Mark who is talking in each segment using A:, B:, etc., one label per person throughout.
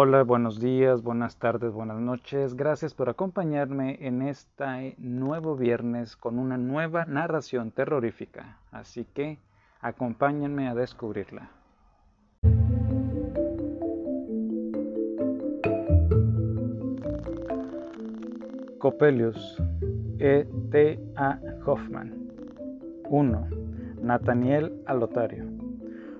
A: Hola, buenos días, buenas tardes, buenas noches. Gracias por acompañarme en este nuevo viernes con una nueva narración terrorífica. Así que acompáñenme a descubrirla. Copelius, E. T. A. Hoffman. 1. Nathaniel Alotario.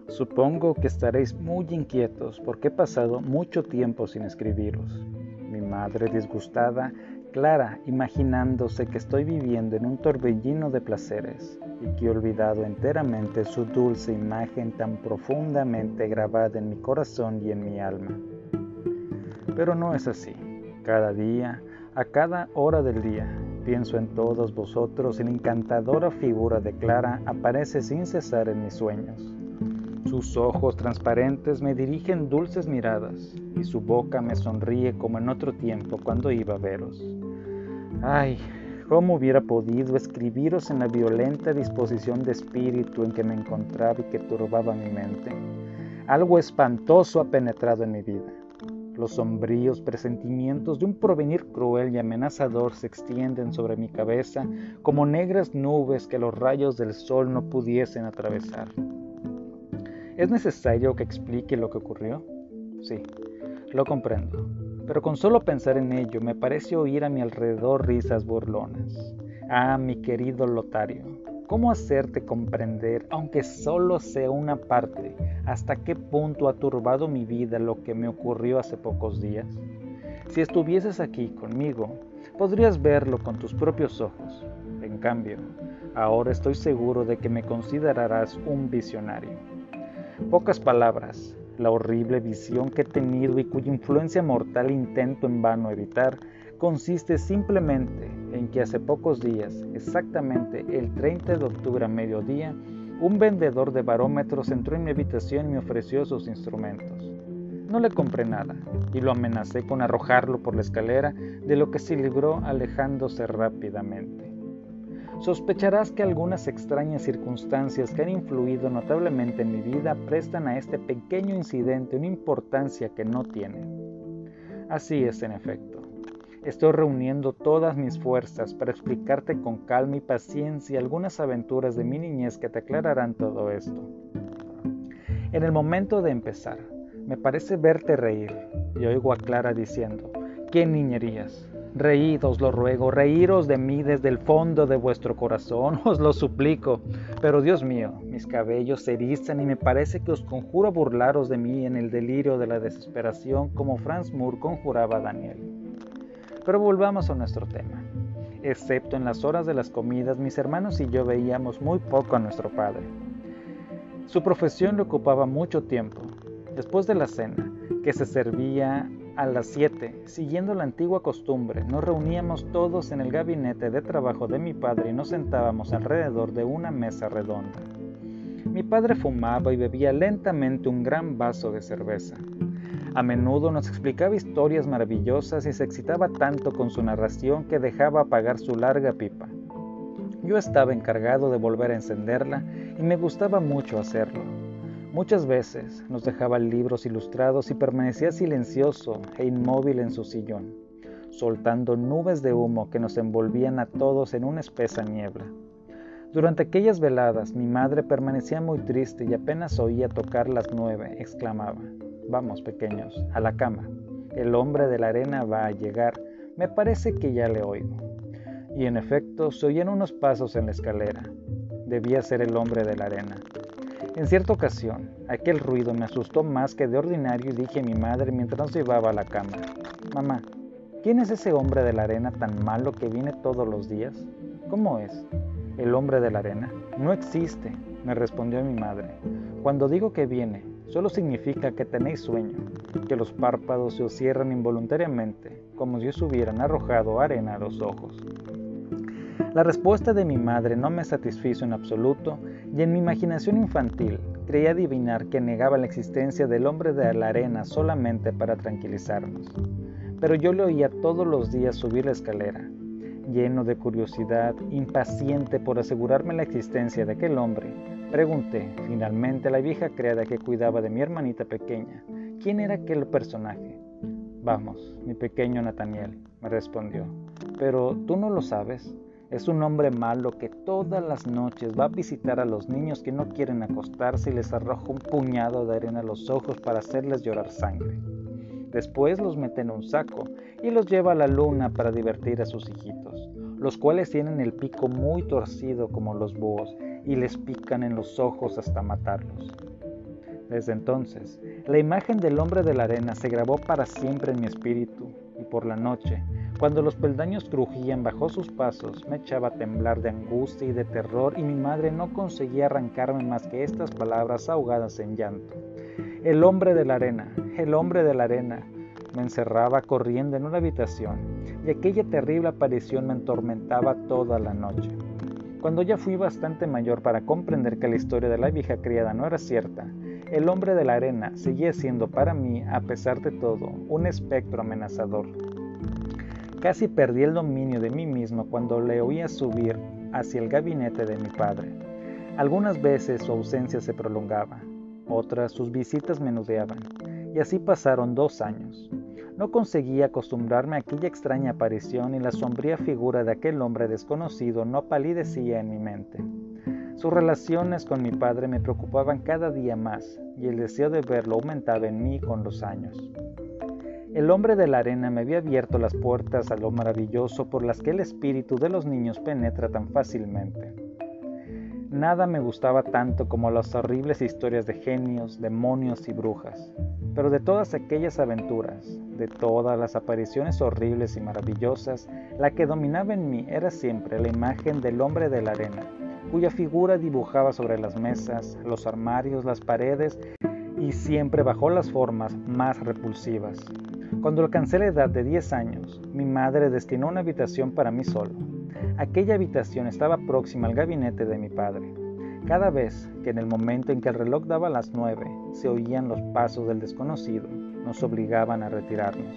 A: Supongo que estaréis muy inquietos porque he pasado mucho tiempo sin escribiros. Mi madre disgustada, Clara, imaginándose que estoy viviendo en un torbellino de placeres y que he olvidado enteramente su dulce imagen tan profundamente grabada en mi corazón y en mi alma. Pero no es así. Cada día, a cada hora del día, pienso en todos vosotros y la encantadora figura de Clara aparece sin cesar en mis sueños. Sus ojos transparentes me dirigen dulces miradas y su boca me sonríe como en otro tiempo cuando iba a veros. Ay, cómo hubiera podido escribiros en la violenta disposición de espíritu en que me encontraba y que turbaba mi mente. Algo espantoso ha penetrado en mi vida. Los sombríos presentimientos de un provenir cruel y amenazador se extienden sobre mi cabeza como negras nubes que los rayos del sol no pudiesen atravesar. ¿Es necesario que explique lo que ocurrió? Sí, lo comprendo, pero con solo pensar en ello me parece oír a mi alrededor risas burlonas. Ah, mi querido Lotario, ¿cómo hacerte comprender, aunque solo sea una parte, hasta qué punto ha turbado mi vida lo que me ocurrió hace pocos días? Si estuvieses aquí conmigo, podrías verlo con tus propios ojos. En cambio, ahora estoy seguro de que me considerarás un visionario. Pocas palabras, la horrible visión que he tenido y cuya influencia mortal intento en vano evitar, consiste simplemente en que hace pocos días, exactamente el 30 de octubre a mediodía, un vendedor de barómetros entró en mi habitación y me ofreció sus instrumentos. No le compré nada y lo amenacé con arrojarlo por la escalera, de lo que se libró alejándose rápidamente sospecharás que algunas extrañas circunstancias que han influido notablemente en mi vida prestan a este pequeño incidente una importancia que no tiene. Así es, en efecto. Estoy reuniendo todas mis fuerzas para explicarte con calma y paciencia algunas aventuras de mi niñez que te aclararán todo esto. En el momento de empezar, me parece verte reír y oigo a Clara diciendo, ¿qué niñerías? Reíd, os lo ruego, reíros de mí desde el fondo de vuestro corazón, os lo suplico. Pero Dios mío, mis cabellos se erizan y me parece que os conjuro burlaros de mí en el delirio de la desesperación como Franz Moore conjuraba a Daniel. Pero volvamos a nuestro tema. Excepto en las horas de las comidas, mis hermanos y yo veíamos muy poco a nuestro padre. Su profesión le ocupaba mucho tiempo. Después de la cena, que se servía a las 7, siguiendo la antigua costumbre, nos reuníamos todos en el gabinete de trabajo de mi padre y nos sentábamos alrededor de una mesa redonda. Mi padre fumaba y bebía lentamente un gran vaso de cerveza. A menudo nos explicaba historias maravillosas y se excitaba tanto con su narración que dejaba apagar su larga pipa. Yo estaba encargado de volver a encenderla y me gustaba mucho hacerlo. Muchas veces nos dejaba libros ilustrados y permanecía silencioso e inmóvil en su sillón, soltando nubes de humo que nos envolvían a todos en una espesa niebla. Durante aquellas veladas mi madre permanecía muy triste y apenas oía tocar las nueve, exclamaba, Vamos, pequeños, a la cama. El hombre de la arena va a llegar. Me parece que ya le oigo. Y en efecto se oían unos pasos en la escalera. Debía ser el hombre de la arena. En cierta ocasión, aquel ruido me asustó más que de ordinario y dije a mi madre mientras nos llevaba a la cama, Mamá, ¿quién es ese hombre de la arena tan malo que viene todos los días? ¿Cómo es? El hombre de la arena. No existe, me respondió mi madre. Cuando digo que viene, solo significa que tenéis sueño, que los párpados se os cierran involuntariamente, como si os hubieran arrojado arena a los ojos. La respuesta de mi madre no me satisfizo en absoluto y en mi imaginación infantil creía adivinar que negaba la existencia del hombre de la arena solamente para tranquilizarnos. Pero yo le oía todos los días subir la escalera, lleno de curiosidad, impaciente por asegurarme la existencia de aquel hombre. Pregunté finalmente a la vieja criada que cuidaba de mi hermanita pequeña quién era aquel personaje, Vamos, mi pequeño Nathaniel, me respondió. Pero tú no lo sabes. Es un hombre malo que todas las noches va a visitar a los niños que no quieren acostarse y les arroja un puñado de arena a los ojos para hacerles llorar sangre. Después los mete en un saco y los lleva a la luna para divertir a sus hijitos, los cuales tienen el pico muy torcido como los búhos y les pican en los ojos hasta matarlos. Desde entonces, la imagen del hombre de la arena se grabó para siempre en mi espíritu y por la noche, cuando los peldaños crujían bajo sus pasos, me echaba a temblar de angustia y de terror y mi madre no conseguía arrancarme más que estas palabras ahogadas en llanto. El hombre de la arena, el hombre de la arena. Me encerraba corriendo en una habitación y aquella terrible aparición me atormentaba toda la noche. Cuando ya fui bastante mayor para comprender que la historia de la vieja criada no era cierta, el hombre de la arena seguía siendo para mí, a pesar de todo, un espectro amenazador. Casi perdí el dominio de mí mismo cuando le oía subir hacia el gabinete de mi padre. Algunas veces su ausencia se prolongaba, otras sus visitas menudeaban, y así pasaron dos años. No conseguía acostumbrarme a aquella extraña aparición y la sombría figura de aquel hombre desconocido no palidecía en mi mente. Sus relaciones con mi padre me preocupaban cada día más y el deseo de verlo aumentaba en mí con los años. El hombre de la arena me había abierto las puertas a lo maravilloso por las que el espíritu de los niños penetra tan fácilmente. Nada me gustaba tanto como las horribles historias de genios, demonios y brujas, pero de todas aquellas aventuras, de todas las apariciones horribles y maravillosas, la que dominaba en mí era siempre la imagen del hombre de la arena, cuya figura dibujaba sobre las mesas, los armarios, las paredes y siempre bajo las formas más repulsivas. Cuando alcancé la edad de 10 años, mi madre destinó una habitación para mí solo. Aquella habitación estaba próxima al gabinete de mi padre. Cada vez que en el momento en que el reloj daba las 9 se oían los pasos del desconocido, nos obligaban a retirarnos.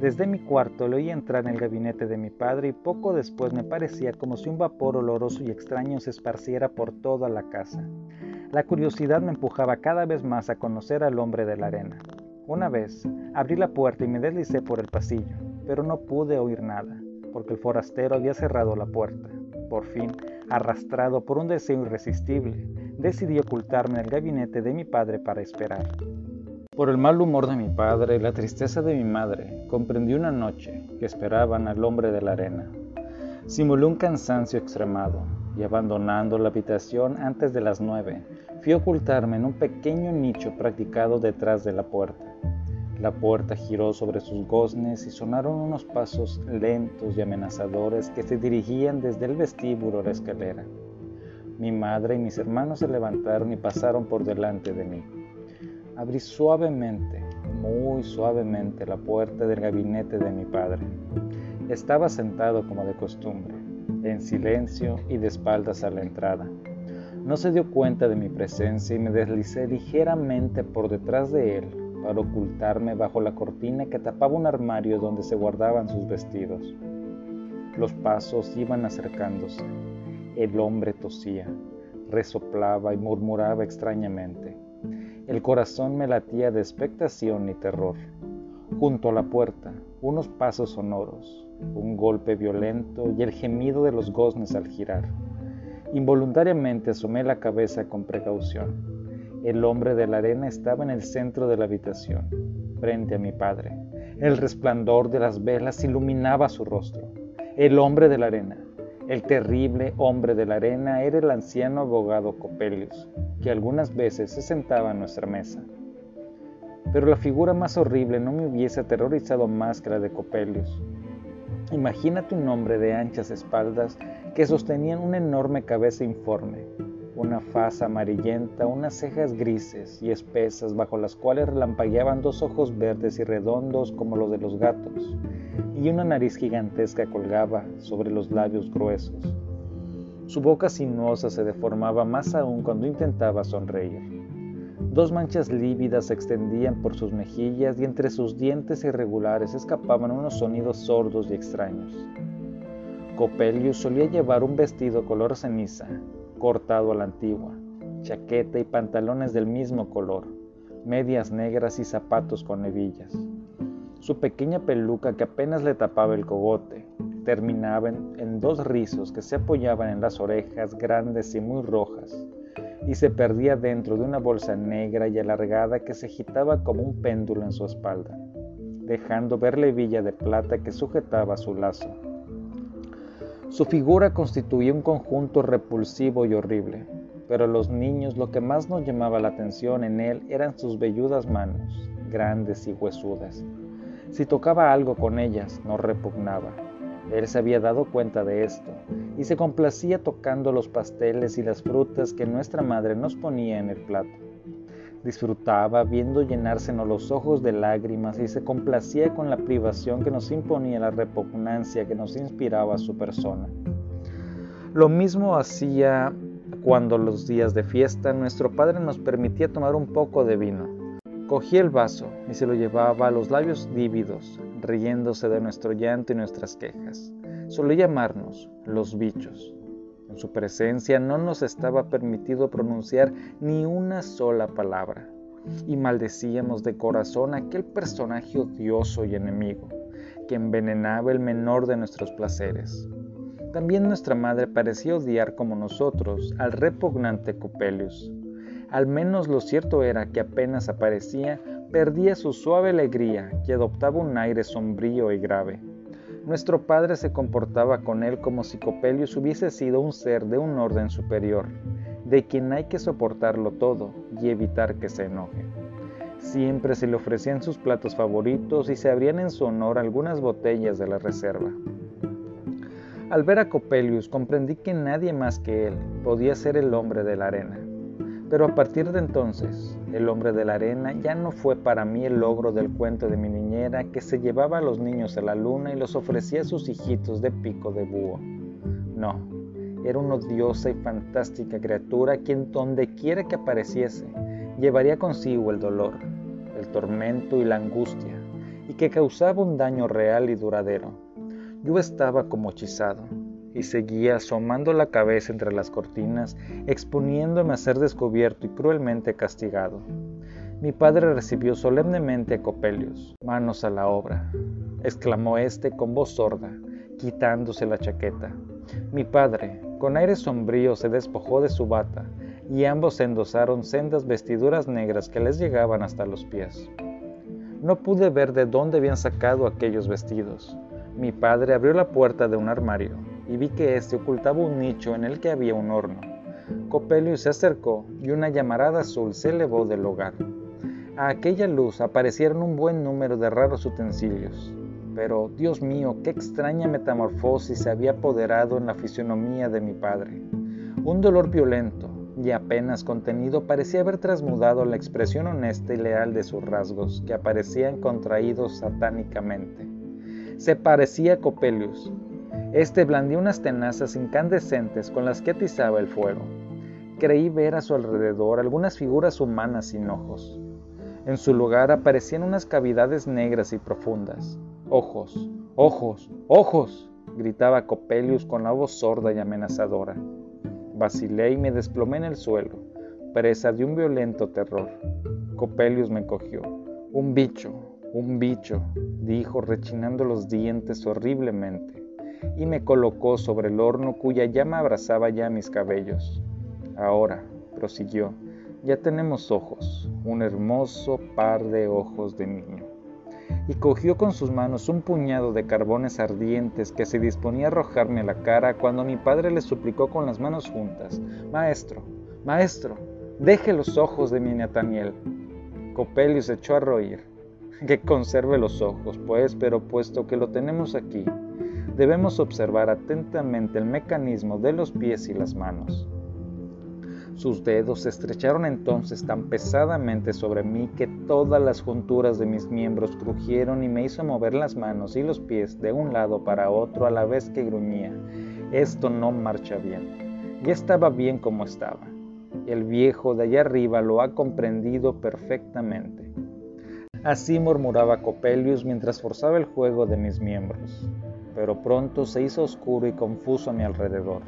A: Desde mi cuarto le oí entrar en el gabinete de mi padre y poco después me parecía como si un vapor oloroso y extraño se esparciera por toda la casa. La curiosidad me empujaba cada vez más a conocer al hombre de la arena. Una vez abrí la puerta y me deslicé por el pasillo, pero no pude oír nada, porque el forastero había cerrado la puerta. Por fin, arrastrado por un deseo irresistible, decidí ocultarme en el gabinete de mi padre para esperar. Por el mal humor de mi padre y la tristeza de mi madre, comprendí una noche que esperaban al hombre de la arena. Simulé un cansancio extremado y abandonando la habitación antes de las nueve, fui a ocultarme en un pequeño nicho practicado detrás de la puerta. La puerta giró sobre sus goznes y sonaron unos pasos lentos y amenazadores que se dirigían desde el vestíbulo a la escalera. Mi madre y mis hermanos se levantaron y pasaron por delante de mí. Abrí suavemente, muy suavemente la puerta del gabinete de mi padre. Estaba sentado como de costumbre, en silencio y de espaldas a la entrada. No se dio cuenta de mi presencia y me deslicé ligeramente por detrás de él para ocultarme bajo la cortina que tapaba un armario donde se guardaban sus vestidos. Los pasos iban acercándose. El hombre tosía, resoplaba y murmuraba extrañamente. El corazón me latía de expectación y terror. Junto a la puerta, unos pasos sonoros, un golpe violento y el gemido de los goznes al girar. Involuntariamente asomé la cabeza con precaución. El hombre de la arena estaba en el centro de la habitación, frente a mi padre. El resplandor de las velas iluminaba su rostro. El hombre de la arena, el terrible hombre de la arena, era el anciano abogado Copelius, que algunas veces se sentaba a nuestra mesa. Pero la figura más horrible no me hubiese aterrorizado más que la de Copelius. Imagínate un hombre de anchas espaldas que sostenían una enorme cabeza informe, una faz amarillenta, unas cejas grises y espesas bajo las cuales relampagueaban dos ojos verdes y redondos como los de los gatos, y una nariz gigantesca colgaba sobre los labios gruesos. Su boca sinuosa se deformaba más aún cuando intentaba sonreír. Dos manchas lívidas se extendían por sus mejillas y entre sus dientes irregulares escapaban unos sonidos sordos y extraños. Copelius solía llevar un vestido color ceniza, cortado a la antigua, chaqueta y pantalones del mismo color, medias negras y zapatos con hebillas. Su pequeña peluca que apenas le tapaba el cogote terminaba en, dos rizos que se apoyaban en las orejas grandes y muy rojas y se perdía dentro de una bolsa negra y alargada que se agitaba como un péndulo en su espalda, dejando ver la hebilla de plata que sujetaba su lazo. Su figura constituía un conjunto repulsivo y horrible, pero a los niños lo que más nos llamaba la atención en él eran sus velludas manos, grandes y huesudas. Si tocaba algo con ellas, no repugnaba. Él se había dado cuenta de esto y se complacía tocando los pasteles y las frutas que nuestra madre nos ponía en el plato. Disfrutaba viendo llenársenos los ojos de lágrimas y se complacía con la privación que nos imponía la repugnancia que nos inspiraba su persona. Lo mismo hacía cuando los días de fiesta nuestro padre nos permitía tomar un poco de vino. Cogía el vaso y se lo llevaba a los labios lívidos, riéndose de nuestro llanto y nuestras quejas. Solía llamarnos los bichos. En su presencia no nos estaba permitido pronunciar ni una sola palabra, y maldecíamos de corazón a aquel personaje odioso y enemigo, que envenenaba el menor de nuestros placeres. También nuestra madre parecía odiar como nosotros al repugnante Copelius. Al menos lo cierto era que apenas aparecía, perdía su suave alegría y adoptaba un aire sombrío y grave. Nuestro padre se comportaba con él como si Copelius hubiese sido un ser de un orden superior, de quien hay que soportarlo todo y evitar que se enoje. Siempre se le ofrecían sus platos favoritos y se abrían en su honor algunas botellas de la reserva. Al ver a Copelius comprendí que nadie más que él podía ser el hombre de la arena. Pero a partir de entonces, el hombre de la arena ya no fue para mí el logro del cuento de mi niñera que se llevaba a los niños a la luna y los ofrecía a sus hijitos de pico de búho. No, era una odiosa y fantástica criatura quien donde quiera que apareciese llevaría consigo el dolor, el tormento y la angustia, y que causaba un daño real y duradero yo estaba como hechizado y seguía asomando la cabeza entre las cortinas, exponiéndome a ser descubierto y cruelmente castigado. Mi padre recibió solemnemente a Copelius. Manos a la obra, exclamó éste con voz sorda, quitándose la chaqueta. Mi padre, con aire sombrío, se despojó de su bata, y ambos endosaron sendas vestiduras negras que les llegaban hasta los pies. No pude ver de dónde habían sacado aquellos vestidos, mi padre abrió la puerta de un armario y vi que éste ocultaba un nicho en el que había un horno. Copelio se acercó y una llamarada azul se elevó del hogar. A aquella luz aparecieron un buen número de raros utensilios. Pero, Dios mío, qué extraña metamorfosis se había apoderado en la fisionomía de mi padre. Un dolor violento y apenas contenido parecía haber trasmudado la expresión honesta y leal de sus rasgos, que aparecían contraídos satánicamente se parecía a Copelius. Este blandía unas tenazas incandescentes con las que atizaba el fuego. Creí ver a su alrededor algunas figuras humanas sin ojos. En su lugar aparecían unas cavidades negras y profundas. Ojos, ojos, ojos, gritaba Copelius con la voz sorda y amenazadora. Vacilé y me desplomé en el suelo, presa de un violento terror. Copelius me cogió. Un bicho, un bicho, dijo rechinando los dientes horriblemente, y me colocó sobre el horno cuya llama abrazaba ya mis cabellos. Ahora, prosiguió, ya tenemos ojos, un hermoso par de ojos de niño. Y cogió con sus manos un puñado de carbones ardientes que se disponía a arrojarme a la cara cuando mi padre le suplicó con las manos juntas, Maestro, maestro, deje los ojos de mi Nathaniel. Copelius echó a reír que conserve los ojos, pues, pero puesto que lo tenemos aquí, debemos observar atentamente el mecanismo de los pies y las manos. Sus dedos se estrecharon entonces tan pesadamente sobre mí que todas las junturas de mis miembros crujieron y me hizo mover las manos y los pies de un lado para otro a la vez que gruñía. Esto no marcha bien. Ya estaba bien como estaba. El viejo de allá arriba lo ha comprendido perfectamente. Así murmuraba Copelius mientras forzaba el juego de mis miembros. Pero pronto se hizo oscuro y confuso a mi alrededor.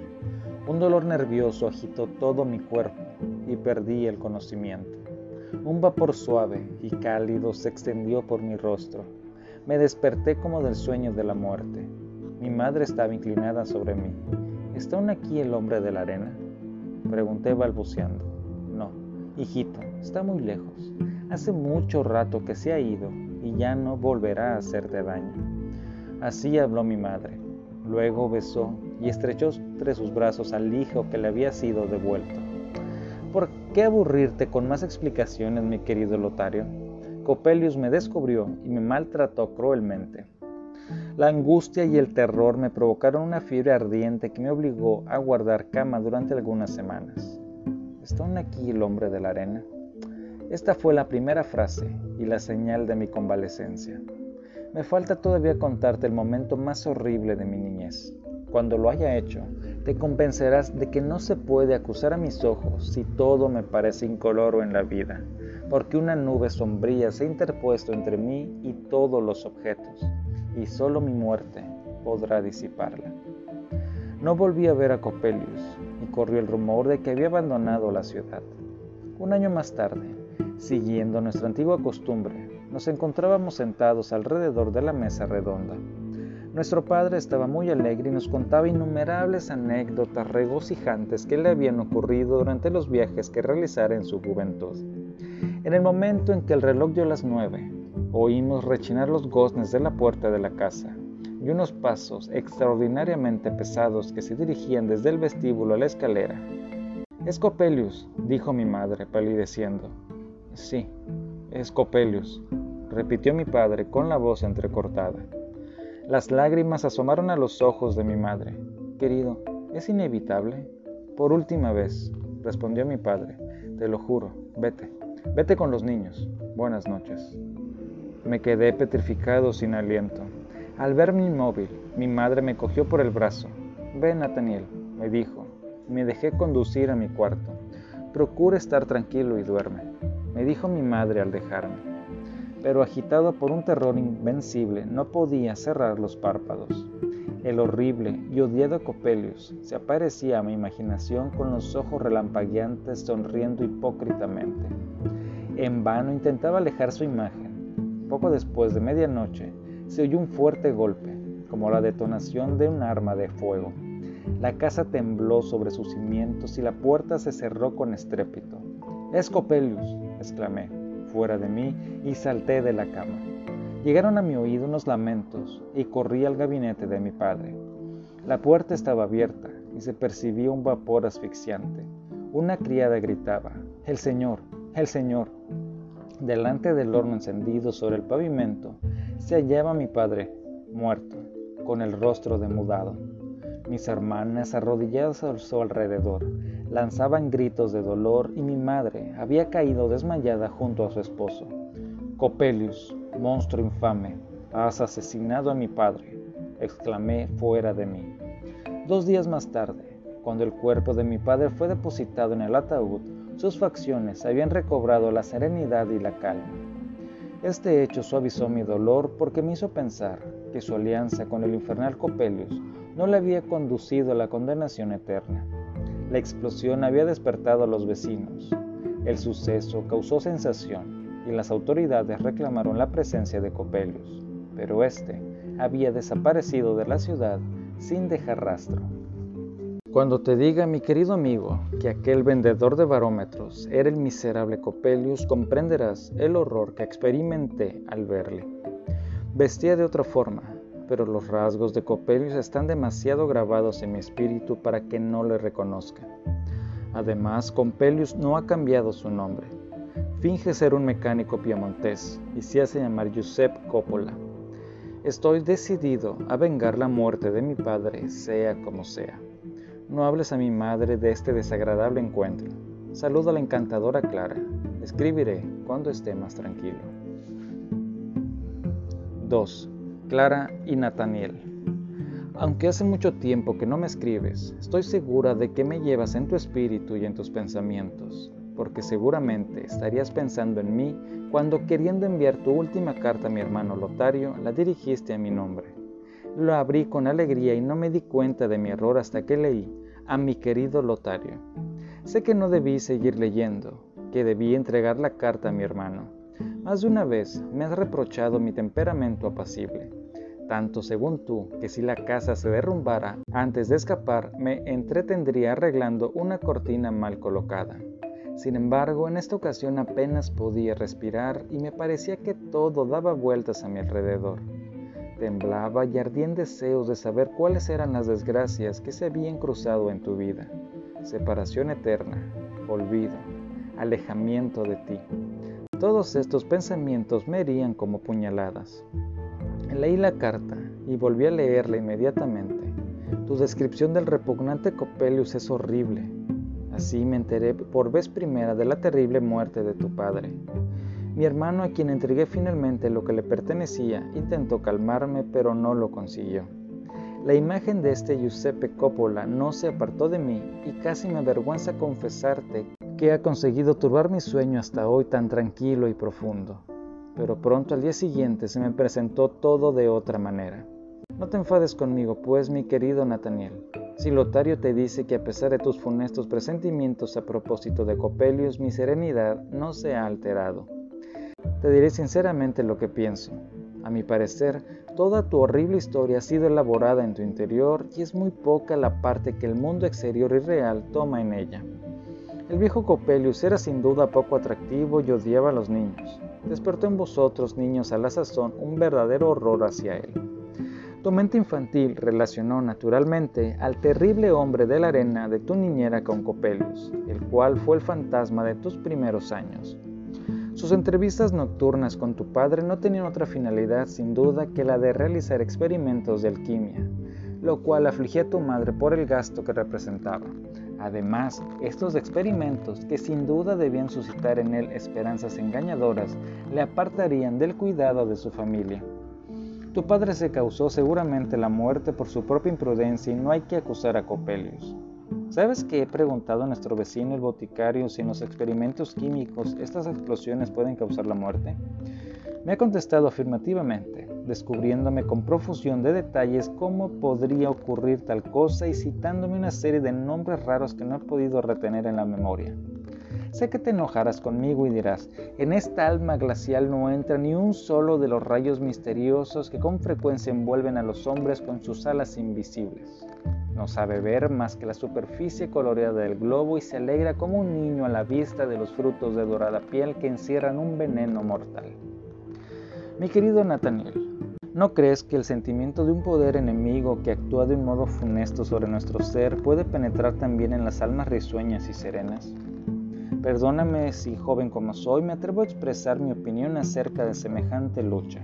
A: Un dolor nervioso agitó todo mi cuerpo y perdí el conocimiento. Un vapor suave y cálido se extendió por mi rostro. Me desperté como del sueño de la muerte. Mi madre estaba inclinada sobre mí. ¿Está aún aquí el hombre de la arena? Pregunté balbuceando. No, hijito, está muy lejos. Hace mucho rato que se ha ido y ya no volverá a hacerte daño. Así habló mi madre. Luego besó y estrechó entre sus brazos al hijo que le había sido devuelto. ¿Por qué aburrirte con más explicaciones, mi querido Lotario? Copelius me descubrió y me maltrató cruelmente. La angustia y el terror me provocaron una fiebre ardiente que me obligó a guardar cama durante algunas semanas. ¿Está aún aquí el hombre de la arena? Esta fue la primera frase y la señal de mi convalecencia. Me falta todavía contarte el momento más horrible de mi niñez. Cuando lo haya hecho, te convencerás de que no se puede acusar a mis ojos si todo me parece incoloro en la vida porque una nube sombría se ha interpuesto entre mí y todos los objetos, y solo mi muerte podrá disiparla. No volví a ver a Copelius, y corrió el rumor de que había abandonado la ciudad. Un año más tarde, siguiendo nuestra antigua costumbre, nos encontrábamos sentados alrededor de la mesa redonda. Nuestro padre estaba muy alegre y nos contaba innumerables anécdotas regocijantes que le habían ocurrido durante los viajes que realizara en su juventud. En el momento en que el reloj dio las nueve, oímos rechinar los goznes de la puerta de la casa y unos pasos extraordinariamente pesados que se dirigían desde el vestíbulo a la escalera. Es Copelius, dijo mi madre, palideciendo. Sí, es Copelius, repitió mi padre con la voz entrecortada. Las lágrimas asomaron a los ojos de mi madre. Querido, ¿es inevitable? Por última vez, respondió mi padre. Te lo juro, vete. Vete con los niños. Buenas noches. Me quedé petrificado sin aliento. Al verme inmóvil, mi madre me cogió por el brazo. Ven, Nathaniel, me dijo. Me dejé conducir a mi cuarto. Procura estar tranquilo y duerme, me dijo mi madre al dejarme. Pero agitado por un terror invencible, no podía cerrar los párpados. El horrible y odiado Copelius se aparecía a mi imaginación con los ojos relampagueantes sonriendo hipócritamente. En vano intentaba alejar su imagen. Poco después de medianoche se oyó un fuerte golpe, como la detonación de un arma de fuego. La casa tembló sobre sus cimientos y la puerta se cerró con estrépito. Escopelius, exclamé, fuera de mí, y salté de la cama. Llegaron a mi oído unos lamentos y corrí al gabinete de mi padre. La puerta estaba abierta y se percibía un vapor asfixiante. Una criada gritaba, El Señor, el Señor. Delante del horno encendido sobre el pavimento se hallaba mi padre, muerto, con el rostro demudado. Mis hermanas, arrodilladas a su alrededor, lanzaban gritos de dolor y mi madre había caído desmayada junto a su esposo. Copelius, monstruo infame, has asesinado a mi padre, exclamé fuera de mí. Dos días más tarde, cuando el cuerpo de mi padre fue depositado en el ataúd, sus facciones habían recobrado la serenidad y la calma. Este hecho suavizó mi dolor porque me hizo pensar que su alianza con el infernal Copelius no le había conducido a la condenación eterna. La explosión había despertado a los vecinos. El suceso causó sensación y las autoridades reclamaron la presencia de Copelius, pero este había desaparecido de la ciudad sin dejar rastro. Cuando te diga, mi querido amigo, que aquel vendedor de barómetros era el miserable Copelius, comprenderás el horror que experimenté al verle. Vestía de otra forma, pero los rasgos de Copelius están demasiado grabados en mi espíritu para que no le reconozca. Además, Copelius no ha cambiado su nombre. Finge ser un mecánico piemontés y se hace llamar Giuseppe Coppola. Estoy decidido a vengar la muerte de mi padre, sea como sea. No hables a mi madre de este desagradable encuentro. Saluda a la encantadora Clara. Escribiré cuando esté más tranquilo. 2. Clara y Nathaniel. Aunque hace mucho tiempo que no me escribes, estoy segura de que me llevas en tu espíritu y en tus pensamientos, porque seguramente estarías pensando en mí cuando queriendo enviar tu última carta a mi hermano Lotario, la dirigiste a mi nombre. Lo abrí con alegría y no me di cuenta de mi error hasta que leí a mi querido Lotario. Sé que no debí seguir leyendo, que debí entregar la carta a mi hermano, Más de una vez me has reprochado mi temperamento apacible, tanto según tú que si la casa se derrumbara antes de escapar me entretendría arreglando una cortina mal colocada. Sin embargo, en esta ocasión apenas podía respirar y me parecía que todo daba vueltas a mi alrededor. Temblaba y ardía en deseos de saber cuáles eran las desgracias que se habían cruzado en tu vida. Separación eterna, olvido, alejamiento de ti. Todos estos pensamientos me herían como puñaladas. Leí la carta y volví a leerla inmediatamente. Tu descripción del repugnante Copelius es horrible, Así me enteré por vez primera de la terrible muerte de tu padre. Mi hermano, a quien entregué finalmente lo que le pertenecía, intentó calmarme, pero no lo consiguió. La imagen de este Giuseppe Coppola no se apartó de mí y casi me avergüenza confesarte que ha conseguido turbar mi sueño hasta hoy tan tranquilo y profundo. Pero pronto al día siguiente se me presentó todo de otra manera. No te enfades conmigo, pues, mi querido Nathaniel. Si Lotario te dice que a pesar de tus funestos presentimientos a propósito de Copelius, mi serenidad no se ha alterado. Te diré sinceramente lo que pienso. A mi parecer, toda tu horrible historia ha sido elaborada en tu interior y es muy poca la parte que el mundo exterior y real toma en ella. El viejo Copelius era sin duda poco atractivo y odiaba a los niños. Despertó en vosotros, niños, a la sazón, un verdadero horror hacia él. Tu mente infantil relacionó naturalmente al terrible hombre de la arena de tu niñera con Copelius, el cual fue el fantasma de tus primeros años. Sus entrevistas nocturnas con tu padre no tenían otra finalidad sin duda que la de realizar experimentos de alquimia, lo cual afligía a tu madre por el gasto que representaba. Además, estos experimentos, que sin duda debían suscitar en él esperanzas engañadoras, le apartarían del cuidado de su familia. Tu padre se causó seguramente la muerte por su propia imprudencia y no hay que acusar a Copelius. ¿Sabes que he preguntado a nuestro vecino el boticario si en los experimentos químicos estas explosiones pueden causar la muerte? Me ha contestado afirmativamente, descubriéndome con profusión de detalles cómo podría ocurrir tal cosa y citándome una serie de nombres raros que no he podido retener en la memoria. Sé que te enojarás conmigo y dirás, en esta alma glacial no entra ni un solo de los rayos misteriosos que con frecuencia envuelven a los hombres con sus alas invisibles. No sabe ver más que la superficie coloreada del globo y se alegra como un niño a la vista de los frutos de dorada piel que encierran un veneno mortal. Mi querido Nathaniel, ¿no crees que el sentimiento de un poder enemigo que actúa de un modo funesto sobre nuestro ser puede penetrar también en las almas risueñas y serenas? Perdóname si, joven como soy, me atrevo a expresar mi opinión acerca de semejante lucha.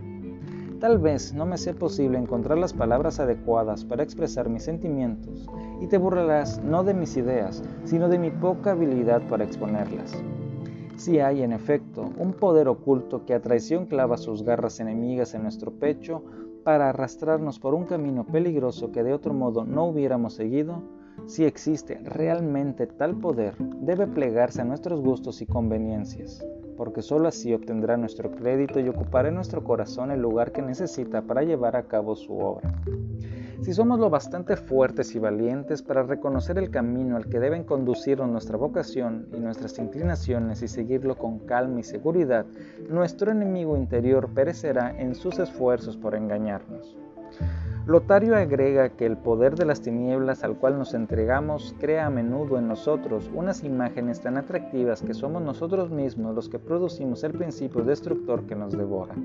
A: Tal vez no me sea posible encontrar las palabras adecuadas para expresar mis sentimientos, y te burlarás no de mis ideas, sino de mi poca habilidad para exponerlas. Si hay, en efecto, un poder oculto que a traición clava sus garras enemigas en nuestro pecho para arrastrarnos por un camino peligroso que de otro modo no hubiéramos seguido, si existe realmente tal poder, debe plegarse a nuestros gustos y conveniencias, porque sólo así obtendrá nuestro crédito y ocupará en nuestro corazón el lugar que necesita para llevar a cabo su obra. Si somos lo bastante fuertes y valientes para reconocer el camino al que deben conducirnos nuestra vocación y nuestras inclinaciones y seguirlo con calma y seguridad, nuestro enemigo interior perecerá en sus esfuerzos por engañarnos. Lotario agrega que el poder de las tinieblas al cual nos entregamos crea a menudo en nosotros unas imágenes tan atractivas que somos nosotros mismos los que producimos el principio destructor que nos devora.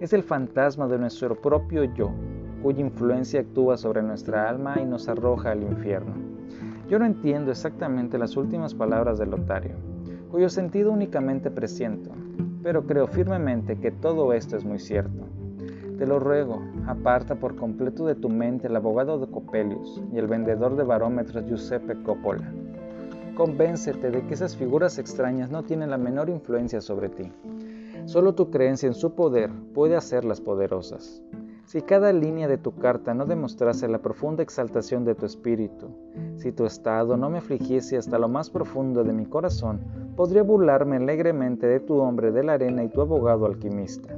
A: Es el fantasma de nuestro propio yo, cuya influencia actúa sobre nuestra alma y nos arroja al infierno. Yo no entiendo exactamente las últimas palabras de Lotario, cuyo sentido únicamente presiento, pero creo firmemente que todo esto es muy cierto. Te lo ruego, aparta por completo de tu mente el abogado de Copelius y el vendedor de barómetros Giuseppe Coppola. Convéncete de que esas figuras extrañas no tienen la menor influencia sobre ti. Solo tu creencia en su poder puede hacerlas poderosas. Si cada línea de tu carta no demostrase la profunda exaltación de tu espíritu, si tu estado no me afligiese hasta lo más profundo de mi corazón, podría burlarme alegremente de tu hombre de la arena y tu abogado alquimista.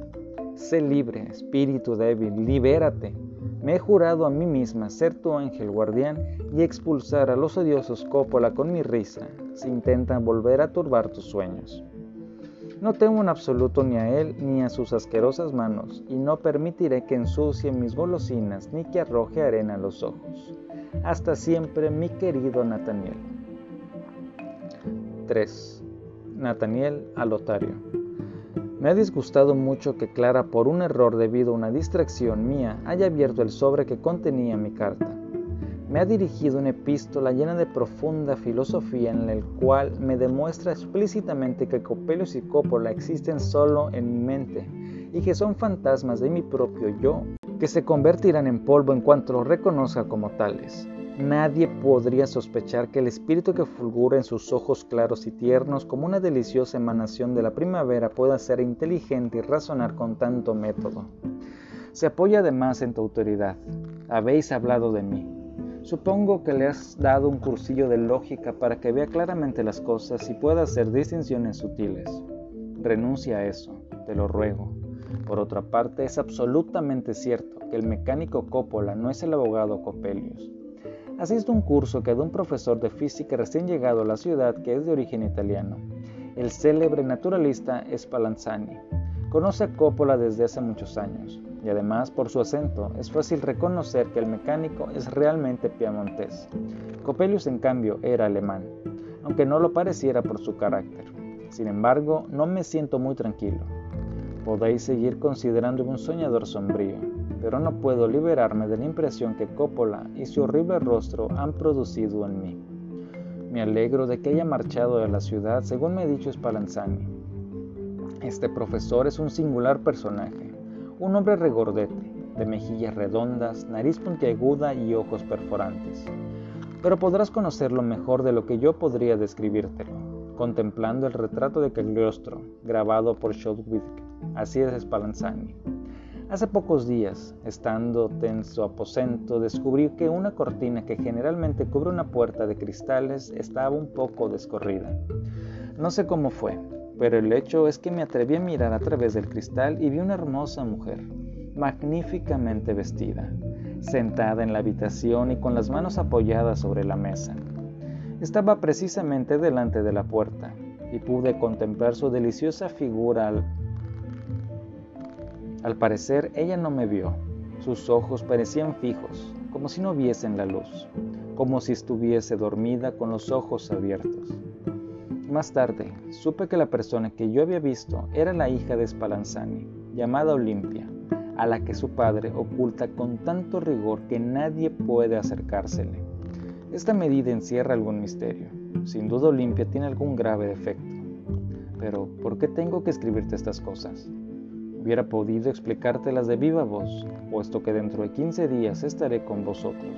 A: Sé libre, espíritu débil, libérate. Me he jurado a mí misma ser tu ángel guardián y expulsar a los odiosos cópola con mi risa si intentan volver a turbar tus sueños. No temo en absoluto ni a él ni a sus asquerosas manos, y no permitiré que ensucie mis golosinas ni que arroje arena a los ojos. Hasta siempre, mi querido Nathaniel. 3. Nathaniel a Lotario. Me ha disgustado mucho que Clara, por un error debido a una distracción mía, haya abierto el sobre que contenía mi carta. Me ha dirigido una epístola llena de profunda filosofía en la cual me demuestra explícitamente que Copelius y Coppola existen solo en mi mente y que son fantasmas de mi propio yo que se convertirán en polvo en cuanto los reconozca como tales. Nadie podría sospechar que el espíritu que fulgura en sus ojos claros y tiernos como una deliciosa emanación de la primavera pueda ser inteligente y razonar con tanto método. Se apoya además en tu autoridad. Habéis hablado de mí. Supongo que le has dado un cursillo de lógica para que vea claramente las cosas y pueda hacer distinciones sutiles. Renuncia a eso, te lo ruego. Por otra parte, es absolutamente cierto que el mecánico Coppola no es el abogado Coppelius asiste a un curso que da un profesor de física recién llegado a la ciudad que es de origen italiano, el célebre naturalista Spallanzani. Conoce a Coppola desde hace muchos años y además por su acento es fácil reconocer que el mecánico es realmente piamontés. Coppelius en cambio era alemán, aunque no lo pareciera por su carácter. Sin embargo, no me siento muy tranquilo. Podéis seguir considerándome un soñador sombrío, pero no puedo liberarme de la impresión que Coppola y su horrible rostro han producido en mí. Me alegro de que haya marchado de la ciudad, según me ha dicho Spallanzani. Este profesor es un singular personaje, un hombre regordete, de mejillas redondas, nariz puntiaguda y ojos perforantes. Pero podrás conocerlo mejor de lo que yo podría describírtelo, contemplando el retrato de Cagliostro, grabado por Schotwig. Así es Spallanzani. Hace pocos días, estando en su aposento, descubrí que una cortina que generalmente cubre una puerta de cristales estaba un poco descorrida. No sé cómo fue, pero el hecho es que me atreví a mirar a través del cristal y vi una hermosa mujer, magníficamente vestida, sentada en la habitación y con las manos apoyadas sobre la mesa. Estaba precisamente delante de la puerta y pude contemplar su deliciosa figura al parecer ella no me vio. Sus ojos parecían fijos, como si no viesen la luz, como si estuviese dormida con los ojos abiertos. Más tarde, supe que la persona que yo había visto era la hija de Spallanzani, llamada Olimpia, a la que su padre oculta con tanto rigor que nadie puede acercársele. Esta medida encierra algún misterio. Sin duda Olimpia tiene algún grave defecto. Pero, ¿por qué tengo que escribirte estas cosas? Hubiera podido explicártelas de viva voz, puesto que dentro de 15 días estaré con vosotros.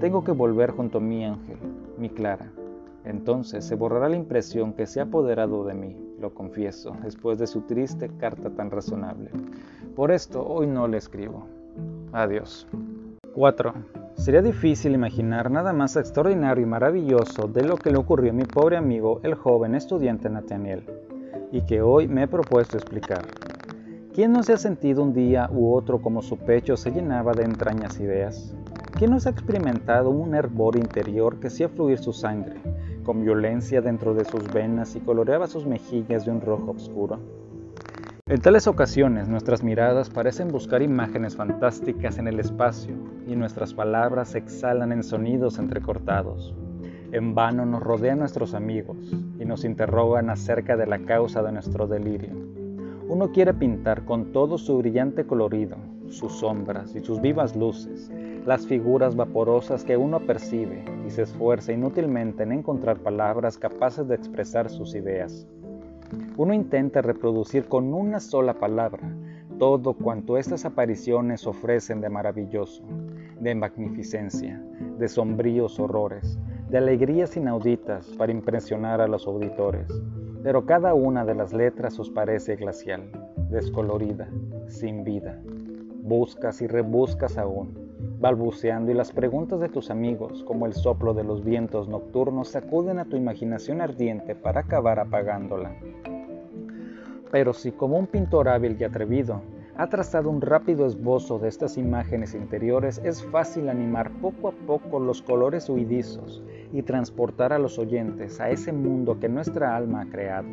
A: Tengo que volver junto a mi ángel, mi Clara. Entonces se borrará la impresión que se ha apoderado de mí, lo confieso, después de su triste carta tan razonable. Por esto hoy no le escribo. Adiós. 4. Sería difícil imaginar nada más extraordinario y maravilloso de lo que le ocurrió a mi pobre amigo, el joven estudiante Nathaniel, y que hoy me he propuesto explicar. ¿Quién no se ha sentido un día u otro como su pecho se llenaba de entrañas ideas? ¿Quién no se ha experimentado un hervor interior que hacía fluir su sangre con violencia dentro de sus venas y coloreaba sus mejillas de un rojo oscuro? En tales ocasiones nuestras miradas parecen buscar imágenes fantásticas en el espacio y nuestras palabras exhalan en sonidos entrecortados. En vano nos rodean nuestros amigos y nos interrogan acerca de la causa de nuestro delirio. Uno quiere pintar con todo su brillante colorido, sus sombras y sus vivas luces, las figuras vaporosas que uno percibe y se esfuerza inútilmente en encontrar palabras capaces de expresar sus ideas. Uno intenta reproducir con una sola palabra todo cuanto estas apariciones ofrecen de maravilloso, de magnificencia, de sombríos horrores, de alegrías inauditas para impresionar a los auditores pero cada una de las letras os parece glacial, descolorida, sin vida. Buscas y rebuscas aún, balbuceando y las preguntas de tus amigos, como el soplo de los vientos nocturnos, sacuden a tu imaginación ardiente para acabar apagándola. Pero si como un pintor hábil y atrevido ha trazado un rápido esbozo de estas imágenes interiores, es fácil animar poco a poco los colores huidizos y transportar a los oyentes a ese mundo que nuestra alma ha creado.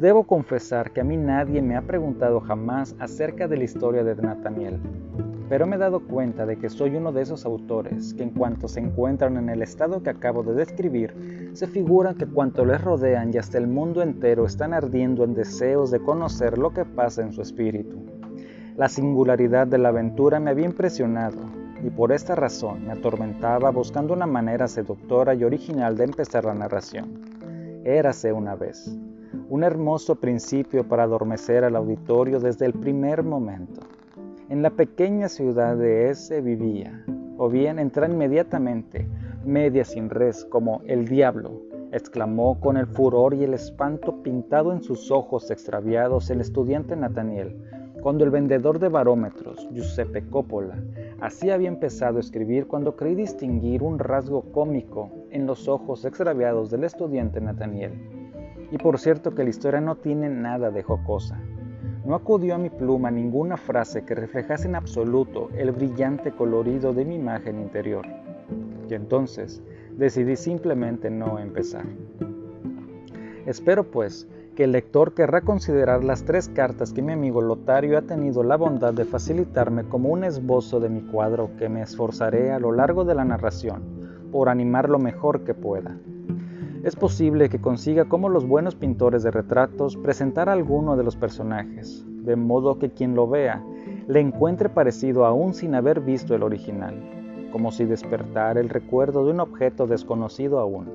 A: Debo confesar que a mí nadie me ha preguntado jamás acerca de la historia de Nathaniel, pero me he dado cuenta de que soy uno de esos autores que en cuanto se encuentran en el estado que acabo de describir, se figuran que cuanto les rodean y hasta el mundo entero están ardiendo en deseos de conocer lo que pasa en su espíritu. La singularidad de la aventura me había impresionado y por esta razón me atormentaba buscando una manera seductora y original de empezar la narración. Érase una vez un hermoso principio para adormecer al auditorio desde el primer momento. En la pequeña ciudad de ese vivía, o bien entrar inmediatamente, media sin res, como el diablo, exclamó con el furor y el espanto pintado en sus ojos extraviados el estudiante Nathaniel, cuando el vendedor de barómetros, Giuseppe Coppola, así había empezado a escribir cuando creí distinguir un rasgo cómico en los ojos extraviados del estudiante Nathaniel. Y por cierto que la historia no tiene nada de jocosa. No acudió a mi pluma ninguna frase que reflejase en absoluto el brillante colorido de mi imagen interior. Y entonces decidí simplemente no empezar. Espero pues que el lector querrá considerar las tres cartas que mi amigo Lotario ha tenido la bondad de facilitarme como un esbozo de mi cuadro que me esforzaré a lo largo de la narración por animar lo mejor que pueda. Es posible que consiga, como los buenos pintores de retratos, presentar a alguno de los personajes, de modo que quien lo vea le encuentre parecido aún sin haber visto el original, como si despertara el recuerdo de un objeto desconocido aún.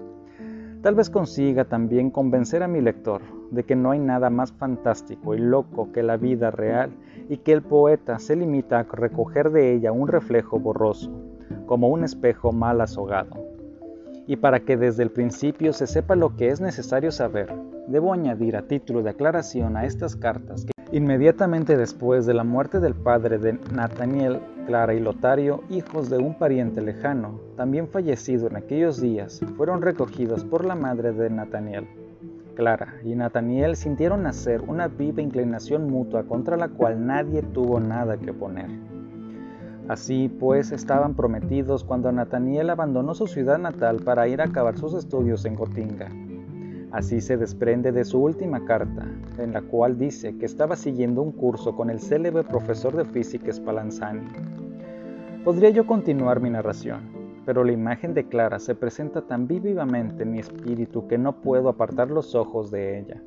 A: Tal vez consiga también convencer a mi lector de que no hay nada más fantástico y loco que la vida real y que el poeta se limita a recoger de ella un reflejo borroso, como un espejo mal azogado y para que desde el principio se sepa lo que es necesario saber, debo añadir a título de aclaración a estas cartas que inmediatamente después de la muerte del padre de Nathaniel, Clara y Lotario, hijos de un pariente lejano, también fallecido en aquellos días, fueron recogidos por la madre de Nathaniel. Clara y Nathaniel sintieron nacer una viva inclinación mutua contra la cual nadie tuvo nada que oponer. Así pues estaban prometidos cuando Nathaniel abandonó su ciudad natal para ir a acabar sus estudios en Gotinga. Así se desprende de su última carta, en la cual dice que estaba siguiendo un curso con el célebre profesor de física Spallanzani. Podría yo continuar mi narración, pero la imagen de Clara se presenta tan vivamente en mi espíritu que no puedo apartar los ojos de ella.